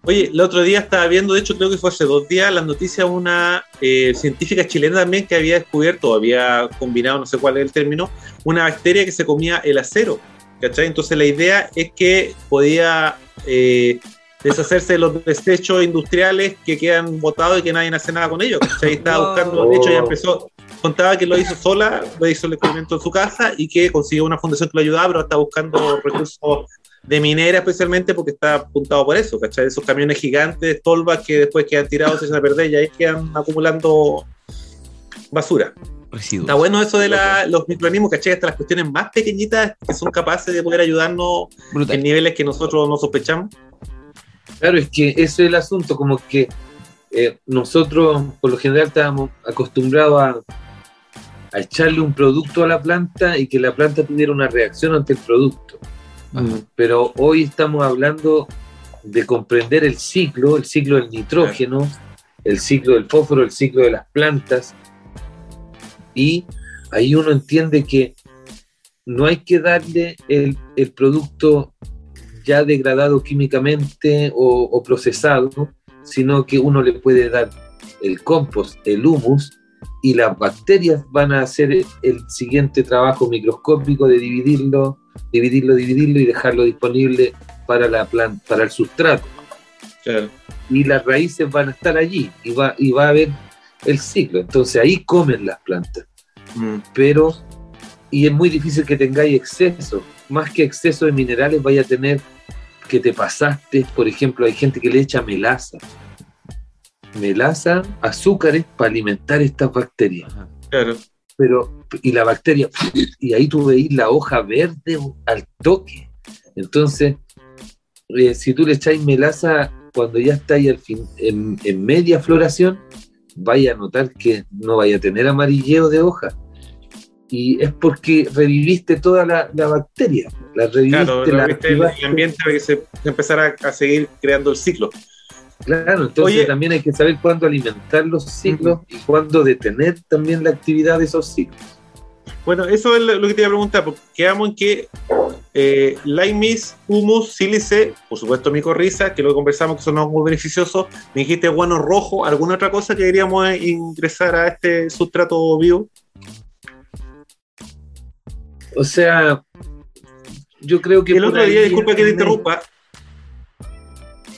Oye, el otro día estaba viendo, de hecho creo que fue hace dos días, las noticias de una eh, científica chilena también que había descubierto, había combinado, no sé cuál es el término, una bacteria que se comía el acero. ¿Cachai? Entonces la idea es que podía eh, deshacerse de los desechos industriales que quedan botados y que nadie hace nada con ellos. ¿cachai? Estaba buscando, de hecho ya empezó, contaba que lo hizo sola, lo hizo el experimento en su casa y que consiguió una fundación que lo ayudaba, pero está buscando recursos de minera especialmente porque está apuntado por eso, ¿cachai? Esos camiones gigantes, tolvas que después quedan tirados, se echan a perder y ahí quedan acumulando basura. Está bueno eso de los microorganismos, ¿cachai? Hasta las cuestiones más pequeñitas que son capaces de poder ayudarnos en niveles que nosotros no sospechamos. Claro, es que ese es el asunto, como que eh, nosotros por lo general estábamos acostumbrados a, a, echarle un producto a la planta y que la planta tuviera una reacción ante el producto. Pero hoy estamos hablando de comprender el ciclo, el ciclo del nitrógeno, el ciclo del fósforo, el ciclo de las plantas, y ahí uno entiende que no hay que darle el, producto ya degradado químicamente o, procesado, sino que uno le puede dar el compost, el humus, y las bacterias van a hacer el siguiente trabajo microscópico de dividirlo, dividirlo, dividirlo y dejarlo disponible para la planta, para el sustrato. Y las raíces van a estar allí y va, y va a haber el ciclo. Entonces ahí comen las plantas. Mm. Pero, y es muy difícil que tengáis exceso. Más que exceso de minerales, vaya a tener que te pasaste. Por ejemplo, hay gente que le echa melaza. Melaza, azúcares para alimentar estas bacterias. Claro. Pero, y la bacteria, y ahí tú veis la hoja verde al toque. Entonces, eh, si tú le echáis melaza cuando ya está ahí al fin, en, en media floración, vaya a notar que no vaya a tener amarilleo de hoja. Y es porque reviviste toda la, bacteria. La reviviste, claro, la el, ambiente para que se empezara a seguir creando el ciclo. Claro, entonces también hay que saber cuándo alimentar los ciclos y cuándo detener también la actividad de esos ciclos. Bueno, eso es lo que te iba a preguntar, porque quedamos en que eh, Laimis, humus, sílice, por supuesto micorriza, que lo conversamos que son muy beneficiosos. Me dijiste guano rojo, ¿alguna otra cosa que deberíamos ingresar a este sustrato vivo? O sea, yo creo que. El otro día, disculpa que te interrumpa,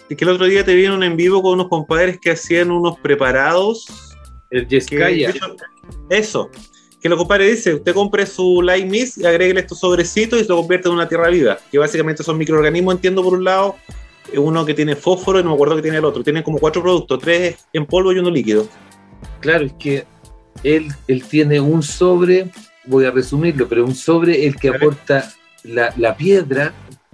es que el otro día te vieron en vivo con unos compadres que hacían unos preparados. El Yescaya. Eso que lo compadre dice, usted compre su Light Mist y agregue estos sobrecitos y se lo convierte en una tierra viva, que básicamente son microorganismos, entiendo por un lado, uno que tiene fósforo y no me acuerdo que tiene el otro, tiene como cuatro productos, tres en polvo y uno líquido. Claro, es que él, él tiene un sobre, voy a resumirlo, pero un sobre el que aporta la, piedra,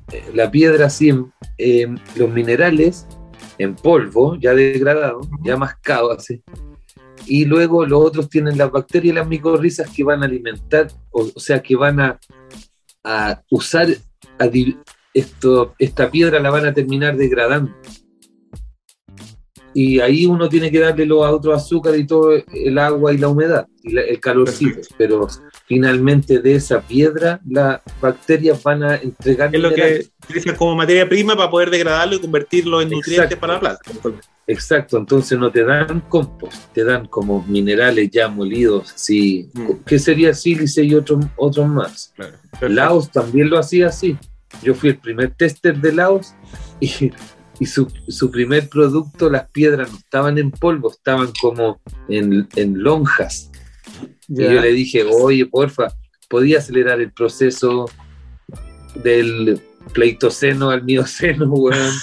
eh, la piedra así, los minerales en polvo, ya degradado, ya mascado así, y luego los otros tienen las bacterias y las micorrizas que van a alimentar, o, sea, que van a, usar esto, esta piedra, la van a terminar degradando. Y ahí uno tiene que darle los otros azúcar y todo el agua y la humedad y el calorcito, pero finalmente de esa piedra las bacterias van a entregar... Es lo que utilizan como materia prima para poder degradarlo y convertirlo en nutrientes para la planta. Exacto, entonces no te dan compost, te dan como minerales ya molidos, sí. Mm. ¿Qué sería sílice y otros otros más? Laos también lo hacía así. Yo fui el primer tester de Laos y, y su, primer producto, las piedras no estaban en polvo, estaban como en, lonjas. Y yo le dije, oye, porfa, podía acelerar el proceso del, pleitoceno al mioceno, weón,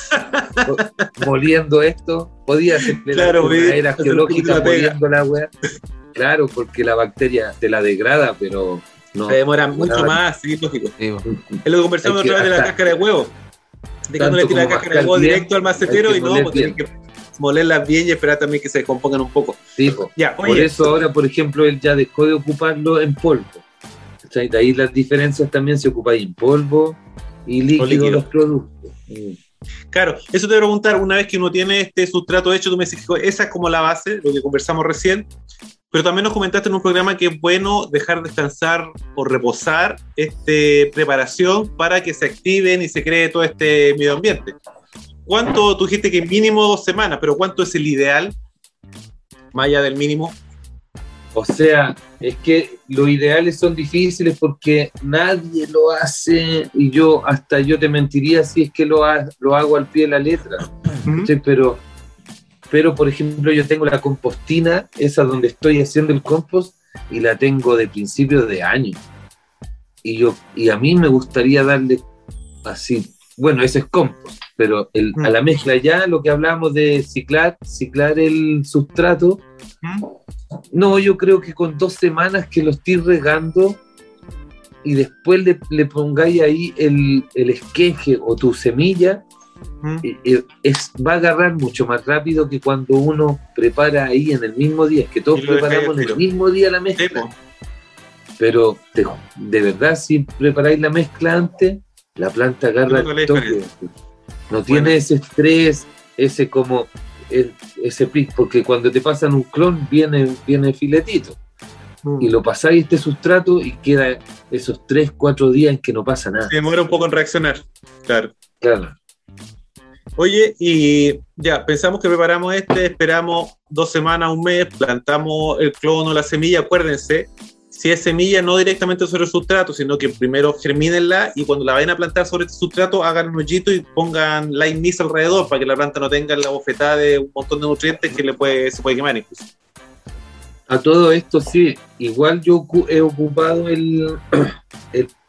moliendo esto. Podía ser claro, una era geológica moliendo la weá. Claro, porque la bacteria te la degrada, pero no. Se demora mucho más, sí, lógico. es lo que conversamos otra vez de la cáscara de huevo. De cuando le tira la cáscara de huevo directo al macetero y no, pues tienen que molerlas bien y esperar también que se compongan un poco. Sí, ya, por eso ahora, por ejemplo, él ya dejó de ocuparlo en polvo. De ahí las diferencias también se ocupa en polvo y líquido, los productos. Mm. Claro, eso te voy a preguntar, una vez que uno tiene este sustrato hecho, tú me dices esa es como la base, lo que conversamos recién, pero también nos comentaste en un programa que es bueno dejar descansar o reposar esta preparación para que se activen y se cree todo este medio ambiente. ¿Cuánto, tú dijiste que mínimo dos semanas, pero cuánto es el ideal? Más allá del mínimo. O sea, es que los ideales son difíciles porque nadie lo hace y yo hasta yo te mentiría si es que lo, lo hago al pie de la letra. pero, pero, por ejemplo, yo tengo la compostina, esa donde estoy haciendo el compost, y la tengo de principio de año. Y, yo, y a mí me gustaría darle así, bueno, ese es compost, pero el, a la mezcla ya lo que hablamos de ciclar, ciclar el sustrato, no, yo creo que con dos semanas que lo estoy regando y después le, pongáis ahí el, esqueje o tu semilla, eh, eh, es, va a agarrar mucho más rápido que cuando uno prepara ahí en el mismo día. Es que todos preparamos en el mismo día la mezcla. Pero de verdad, si preparáis la mezcla antes, la planta agarra el toque. No tiene ese estrés, ese como ese pic, porque cuando te pasan un clon viene, viene filetito. Mm. Y lo pasáis este sustrato y queda esos 3, 4 días en que no pasa nada. Se demora un poco en reaccionar. Claro. Claro. Oye, y ya, pensamos que preparamos este, esperamos dos semanas, un mes, plantamos el clon o la semilla, acuérdense, si es semilla, no directamente sobre el sustrato, sino que primero germínenla y cuando la vayan a plantar sobre este sustrato, hagan un hoyito y pongan lime mist alrededor para que la planta no tenga la bofetada de un montón de nutrientes que le puede, se puede quemar incluso. A todo esto, sí, igual yo he ocupado el,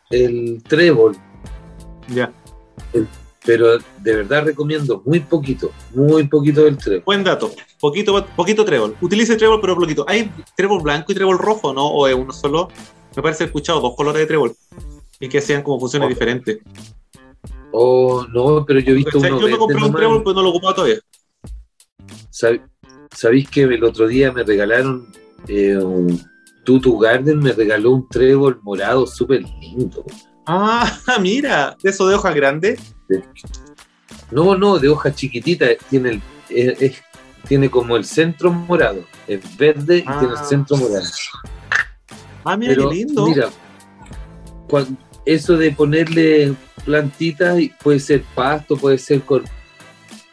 el, trébol. Ya pero de verdad recomiendo muy poquito, muy poquito del trébol. Buen dato, poquito, poquito trébol. Utilice trébol, pero poquito. ¿Hay trébol blanco y trébol rojo, no? ¿O es uno solo? Me parece escuchado dos colores de trébol y que sean como funciones oh. diferentes. Oh, no, pero yo he visto uno. Yo me compré un trébol, pero no lo he ocupado todavía. ¿Sabéis que el otro día me regalaron eh, un Tutu Garden? Me regaló un trébol morado súper lindo. Ah, mira, eso de hojas grandes. No, no, de hojas chiquititas. Tiene, el, tiene como el centro morado. Es verde y tiene el ah. centro morado. Ah, mira, qué lindo. Mira, eso de ponerle plantitas, puede ser pasto, puede ser con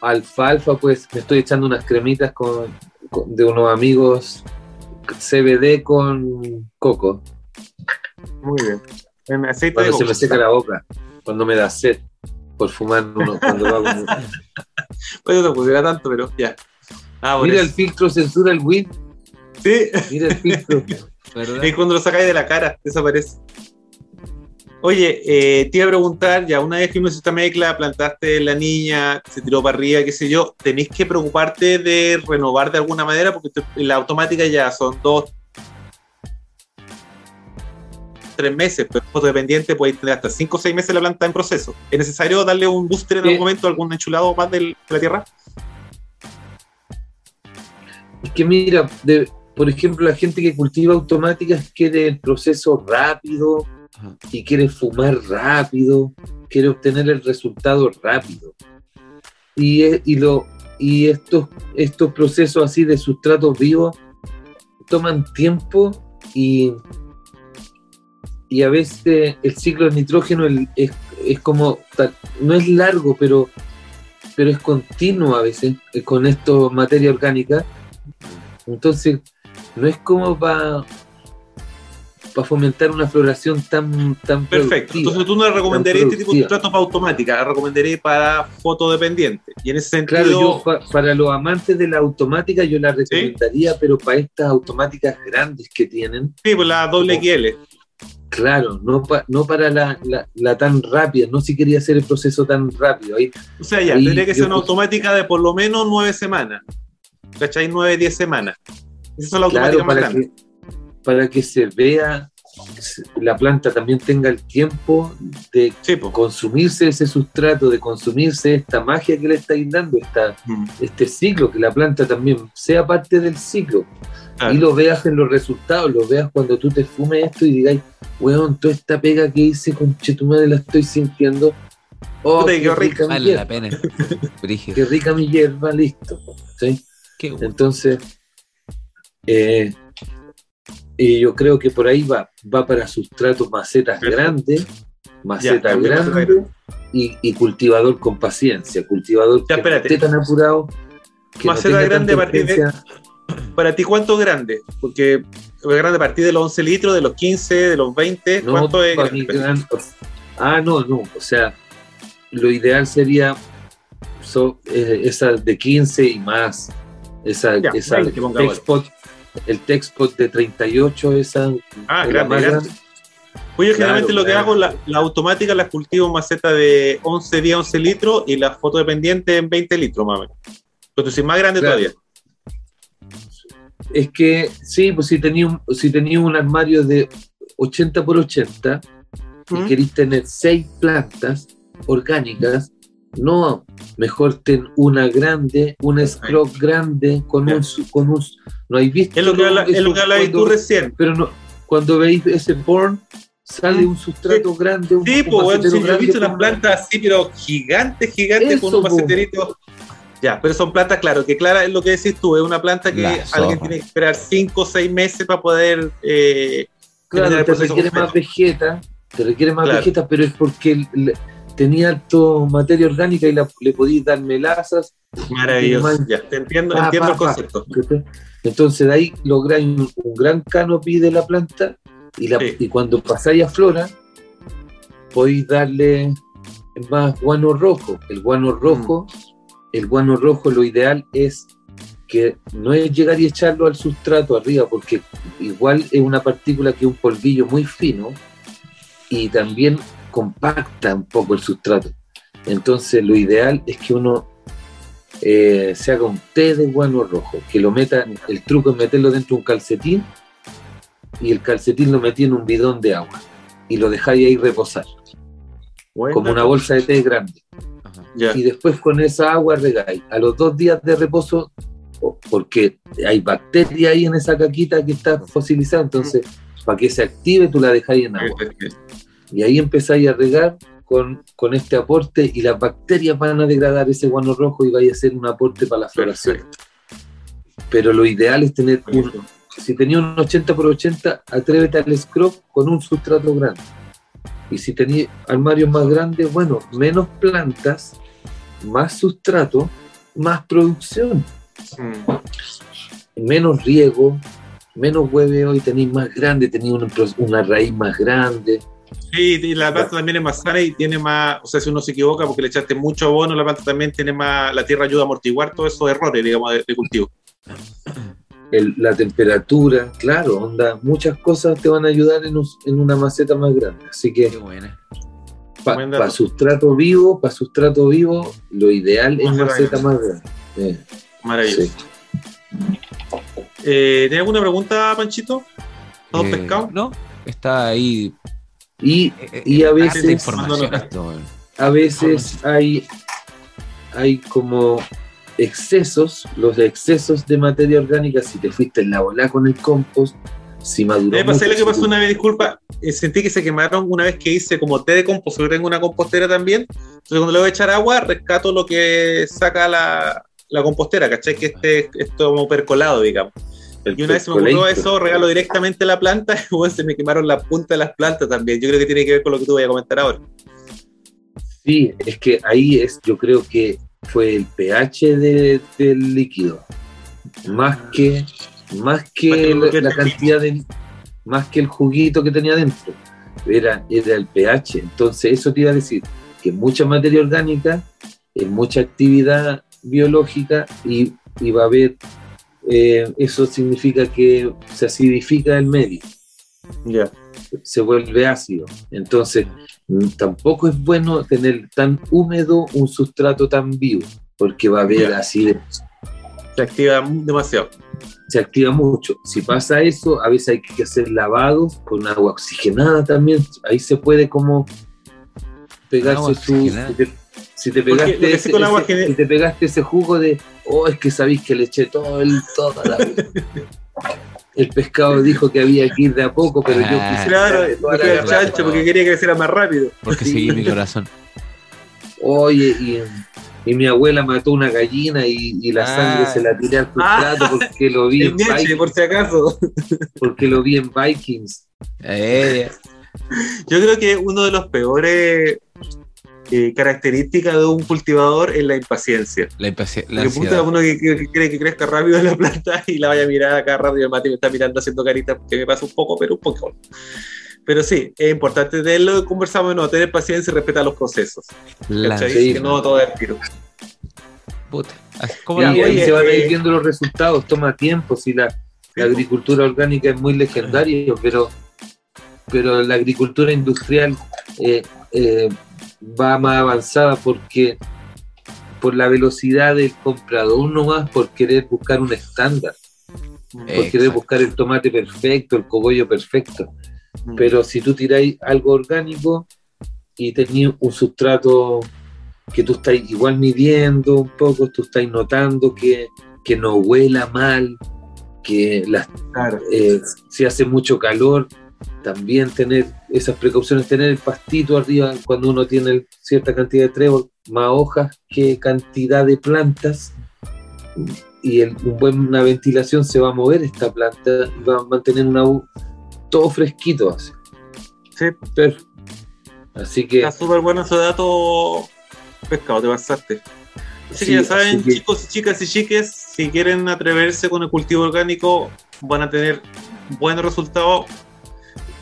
alfalfa, pues me estoy echando unas cremitas con, de unos amigos CBD con coco. Muy bien. Cuando se me seca la boca, cuando me da sed por fumar uno cuando hago. pues no pusiera tanto, pero ya. Ah, Mira el filtro, censura el win. Sí. Mira el filtro. y cuando lo sacáis de la cara, desaparece. Oye, eh, te iba a preguntar, ya una vez que hizo esta mezcla, plantaste la niña, se tiró para arriba, qué sé yo, ¿tenéis que preocuparte de renovar de alguna manera? Porque la automática ya son dos, tres meses, pero fotodependiente puede tener hasta cinco o seis meses la planta en proceso. ¿Es necesario darle un booster en algún momento, algún enchulado más de la tierra? Es que mira, por ejemplo, la gente que cultiva automáticas quiere el proceso rápido y quiere fumar rápido, quiere obtener el resultado rápido. Y, y, lo, y estos, estos procesos así de sustratos vivos toman tiempo y y a veces el ciclo de nitrógeno es, como, no es largo, pero, pero es continuo a veces con esto materia orgánica. Entonces, no es como para fomentar una floración tan, tan Perfecto. Entonces tú no recomendarías este tipo de tratos para automática, recomendarías para fotodependiente. Y en ese sentido. Claro, yo para los amantes de la automática yo la recomendaría, pero para estas automáticas grandes que tienen. Sí, pues la doble XL. Claro, no, no para la, la, tan rápida, no si quería hacer el proceso tan rápido. Ahí, o sea, ya, tendría que ser una automática de por lo menos nueve semanas. ¿Cachai? Nueve, diez semanas. Esa es la automática más para Que, para que se vea, la planta también tenga el tiempo de consumirse ese sustrato, de consumirse esta magia que le estáis dando, esta, mm. este ciclo, que la planta también sea parte del ciclo. Y lo veas en los resultados, lo veas cuando tú te fumes esto y digáis, weón, toda esta pega que hice con Chetumare la estoy sintiendo. Oh, qué, rica, vale la pena. qué rica mi hierba, listo. ¿sí? Entonces, eh, y yo creo que por ahí va, va para sustratos macetas grandes, macetas grandes y, cultivador con paciencia, cultivador ya, que esté tan apurado. Maceta grande a partir de, para ti, ¿cuánto es grande? Porque es grande a partir de los 11 litros, de los 15, de los 20. ¿Cuánto es grande? ah, no, no. O sea, lo ideal sería eh, esa de 15 y más. Esa, esa textpot, el textpot de 38, esa. Ah, grande, grande. Pues yo generalmente lo que hago, la, la, automática la cultivo en maceta de 11 días, 11 litros y la foto dependiente en 20 litros, más Entonces, más grande todavía es que sí, pues si tenía un, si tenía un armario de 80 por 80 y ¿Mm? queréis tener seis plantas orgánicas, no, mejor ten una grande, una scrop grande con un, con un, no hay visto. Es lo que habla, es lo que tú recién. Pero no, cuando veis ese born sale ¿Mm? un sustrato grande. Un, sí, pues bueno, si yo he visto las plantas así, pero gigantes, gigantes, con un maceterito. Ya, pero son plantas, claro, que clara es lo que decís tú, es una planta que alguien tiene que esperar 5 o 6 meses para poder... Eh, claro, te requiere más vegeta, te requiere más vegeta, pero es porque tenía alto materia orgánica y le podías dar melazas. Maravilloso, ya, te entiendo, entiendo el concepto. Entonces de ahí lográis un, gran canopy de la planta y, la, y cuando pasáis a flora, podéis darle más guano rojo. El guano rojo... Mm el guano rojo lo ideal es que no es llegar y echarlo al sustrato arriba, porque igual es una partícula que es un polvillo muy fino y también compacta un poco el sustrato. Entonces lo ideal es que uno eh, se haga un té de guano rojo, que lo meta, el truco es meterlo dentro de un calcetín y el calcetín lo metí en un bidón de agua y lo dejáis ahí reposar, como una bolsa de té grande y después con esa agua regáis. A los dos días de reposo, porque hay bacteria ahí en esa caquita que está fosilizada, entonces para que se active tú la dejáis en agua. Y ahí empezáis a regar con, con, este aporte y las bacterias van a degradar ese guano rojo y vaya a ser un aporte para la floración. Pero lo ideal es tener un, si tenía un 80 por 80, atrévete al scrub con un sustrato grande. Y si tenía armarios más grandes, bueno, menos plantas, más sustrato, más producción. Mm. Menos riego, menos hueveo y tenéis más grande, tenéis una, raíz más grande. Sí, y la planta también es más sana y tiene más, o sea, si uno se equivoca porque le echaste mucho abono, la planta también tiene más, la tierra ayuda a amortiguar todos esos errores, digamos, de, cultivo. la temperatura, claro, onda, muchas cosas te van a ayudar en, una maceta más grande. Así que, para sustrato vivo, para sustrato vivo, lo ideal es maceta más grande. Maravilloso. Eh, ¿Tienes alguna pregunta, Panchito? ¿Todo eh, pescado? No, está ahí. Y, eh, y a veces, a veces hay, hay como excesos, los excesos de materia orgánica, si te fuiste en la bola con el compost, si maduró. Me pasé lo que pasó una vez, disculpa, eh, sentí que se quemaron una vez que hice como té de compost, porque tengo una compostera también. Entonces, cuando le voy a echar agua, rescato lo que saca la, la compostera, ¿cachai? Que este es como percolado, digamos. y una vez se me ocurrió eso, regalo directamente a la planta, y bueno, se me quemaron la punta de las plantas también. Yo creo que tiene que ver con lo que tú voy a comentar ahora. Sí, es que ahí es, yo creo que fue el pH del líquido, más que, más que la, cantidad de, más que el juguito que tenía dentro, era, era el pH. Entonces eso te iba a decir que mucha materia orgánica, en mucha actividad biológica y, va a haber, eh, eso significa que se acidifica el medio. Ya. se vuelve ácido. Entonces, mm, tampoco es bueno tener tan húmedo un sustrato tan vivo, porque va a haber acidez. Se activa demasiado. Se activa mucho. Si pasa eso, a veces hay que hacer lavados con agua oxigenada también. Ahí se puede como pegarse su... Si te, pegaste ese, te pegaste ese jugo de, oh, es que sabéis que le eché todo el, toda la... el pescado dijo que había que ir de a poco, pero yo ah. quise. Claro, porque chancho, porque quería que creciera más rápido. Porque seguí mi corazón. Oye, y, y, mi abuela mató una gallina y, la sangre se la tiré al plato ah. porque lo vi en Vikings. por si acaso. Porque lo vi en Vikings. Eh. Yo creo que uno de los peores eh, característica de un cultivador es la impaciencia. La impaciencia. Porque uno que, quiere que crezca rápido en la planta y la vaya a mirar acá rápido. El Mati me está mirando haciendo carita que me pasa un poco, pero un poco. Pero sí, es importante de lo que conversamos, no, tener paciencia y respetar los procesos. La que no todo es tiro. Puta. ¿Cómo ahí se van a ir eh, viendo los resultados, toma tiempo, si la, agricultura orgánica es muy legendaria, pero, pero la agricultura industrial eh, eh, va más avanzada porque por la velocidad del comprador más por querer buscar un estándar, por querer buscar el tomate perfecto, el cogollo perfecto. Mm. Pero si tú tiráis algo orgánico y tenéis un sustrato que tú estás igual midiendo un poco, tú estás notando que, que no huela mal, que las, eh, si hace mucho calor, también tener esas precauciones, tener el pastito arriba cuando uno tiene cierta cantidad de trébol, más hojas que cantidad de plantas, y en una buena ventilación se va a mover esta planta y va a mantener una todo fresquito así. Sí. Así que. Está súper bueno ese dato, pescado, te pasaste. Así que ya saben, chicos y chicas y chiques, si quieren atreverse con el cultivo orgánico, van a tener buenos resultados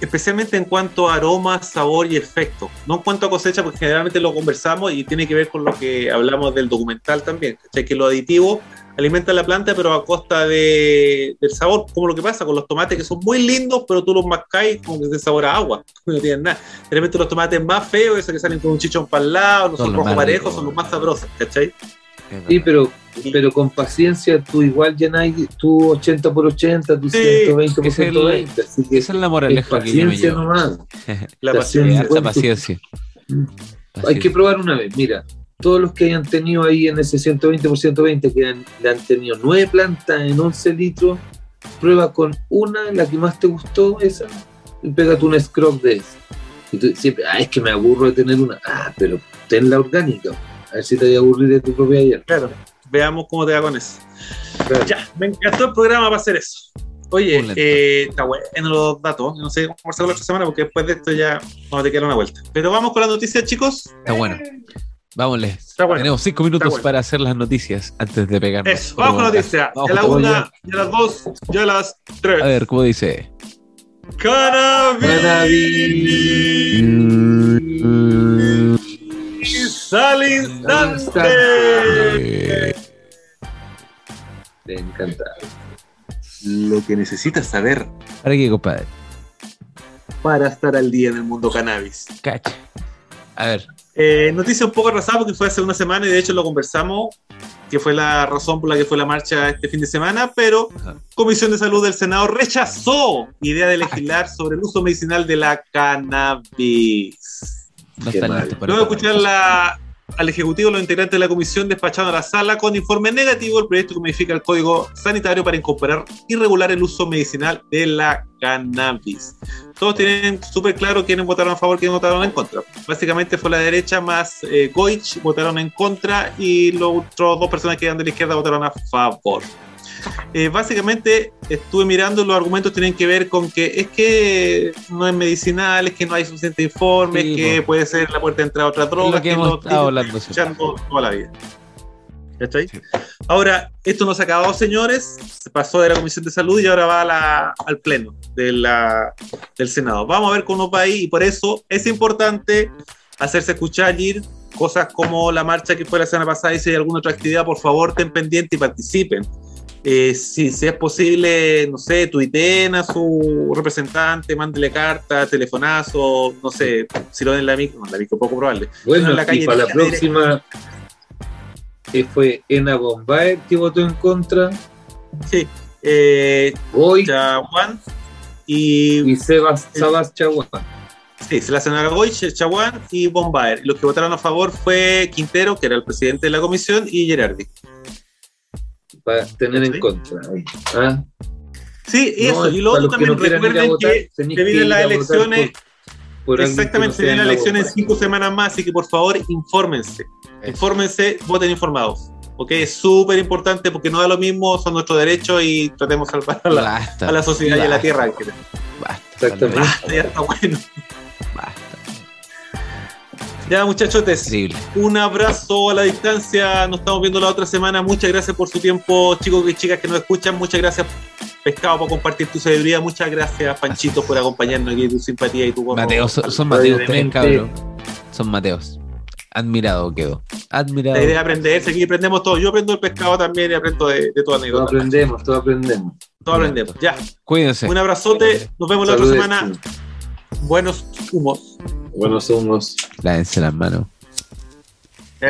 especialmente en cuanto a aroma, sabor y efecto. No en cuanto a cosecha, porque generalmente lo conversamos y tiene que ver con lo que hablamos del documental también. Que lo aditivo alimenta la planta, pero a costa de, del sabor, como lo que pasa con los tomates que son muy lindos, pero tú los mascáis como que se sabor a agua, no tienen nada. Realmente los tomates más feos, esos que salen con un chichón para el lado, no son, rojos parejos, son los más sabrosos, ¿cachai? Sí, pero, pero con paciencia tú igual llenáis tu 80 por 80, tu 120 por 120. Así que esa es la moraleja paciencia que nomás. la paciencia. La paciencia. Hay que probar una vez, mira, todos los que hayan tenido ahí en ese 120 por 120, que le han tenido nueve plantas en 11 litros, prueba con una, la que más te gustó, esa, y pégate un scrub de esa. Y tú siempre, ah, es que me aburro de tener una. Ah, pero ten la orgánica. A ver si te voy a aburrir de tu propia ayer. Claro, veamos cómo te va con eso. Ya, me encantó el programa para hacer eso. Oye, eh, está bueno los datos. No sé cómo hacerlo la otra semana porque después de esto ya vamos a tener una vuelta. Pero vamos con las noticias, chicos. Está bueno. Vámonos. Tenemos cinco minutos para hacer las noticias antes de pegarnos. Eso, vamos con noticias. Ya la una, ya las dos, ya las tres. A ver, ¿cómo dice? Cannabis. Sale instante. Te encanta. Lo que necesitas saber. ¿Para qué, compadre? Para estar al día en el mundo cannabis. Cacha. A ver. Eh, noticia un poco atrasada porque fue hace una semana y de hecho lo conversamos, que fue la razón por la que fue la marcha este fin de semana, pero Comisión de Salud del Senado rechazó idea de legislar sobre el uso medicinal de la cannabis. No Luego de escuchar la, al Ejecutivo, los integrantes de la comisión despacharon a la sala con informe negativo el proyecto que modifica el Código Sanitario para incorporar y regular el uso medicinal de la cannabis. Todos tienen súper claro quiénes votaron a favor, quiénes votaron en contra. Básicamente fue la derecha más eh, Goich votaron en contra y los otros dos personas que eran de la izquierda votaron a favor. Eh, básicamente estuve mirando, los argumentos tienen que ver con que es que no es medicinal, es que no hay suficiente informe, es que puede ser la puerta de entrada a otra droga, que, hemos estado hablando toda la vida. Ahora, esto no se ha acabado, señores. Se pasó de la Comisión de Salud y ahora va al Pleno de la, del Senado. Vamos a ver cómo va ahí y por eso es importante hacerse escuchar, ir cosas como la marcha que fue la semana pasada y si hay alguna otra actividad, por favor, ten pendiente y participen Eh, si, si, es posible, no sé, tuiteen a su representante, mándele carta, telefonazo, no sé, si lo den en la micro, no, la micro poco probable. Bueno, la calle, para la próxima eh, fue Ena Bombay que votó en contra. Sí, eh. Chaguán y, y Sebas, Sabas Chaguán. Sí, se la señora Goy, Chaguán y Bombaer. Los que votaron a favor fue Quintero, que era el presidente de la comisión, y Gerardi. Para tener en contra. ¿Ah? Sí, eso. y lo otro también, recuerden que se vienen las elecciones. Por, por exactamente, se vienen las elecciones en cinco semanas más, así que por favor, infórmense. Eso. Infórmense, voten informados. ¿ok? Es súper importante porque no da lo mismo, son nuestros derechos y tratemos de salvar a la, basta, a la sociedad basta, y a la tierra. Basta, Exactamente. Basta, ya está bueno. Basta. Ya, muchachotes, un abrazo a la distancia. Nos estamos viendo la otra semana. Muchas gracias por su tiempo, chicos y chicas que nos escuchan. Muchas gracias, Pescado, por compartir tu sabiduría. Muchas gracias, Panchito, por acompañarnos aquí, tu simpatía y tu Mateos, son, son Mateos, tres, cabrón. Son Mateos. Admirado quedó. Admirado. La idea es aprender, aquí aprendemos todo. Yo aprendo el pescado también y aprendo de, de toda anécdota. Todo aprendemos, todo aprendemos. Todo aprendemos. Ya. Cuídense. Un abrazote. Nos vemos la otra semana. Buenos humos. Buenos humos. Lávense las manos. Eh.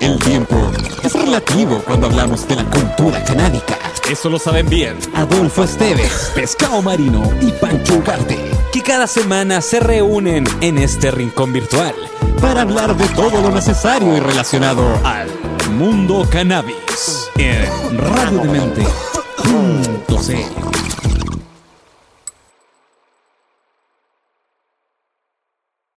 El tiempo es relativo cuando hablamos de la cultura canábica. Eso lo saben bien Adolfo Esteves, Pescado Marino y Pancho Ugarte, que cada semana se reúnen en este rincón virtual para hablar de todo lo necesario y relacionado al mundo cannabis en radiodemente.cl.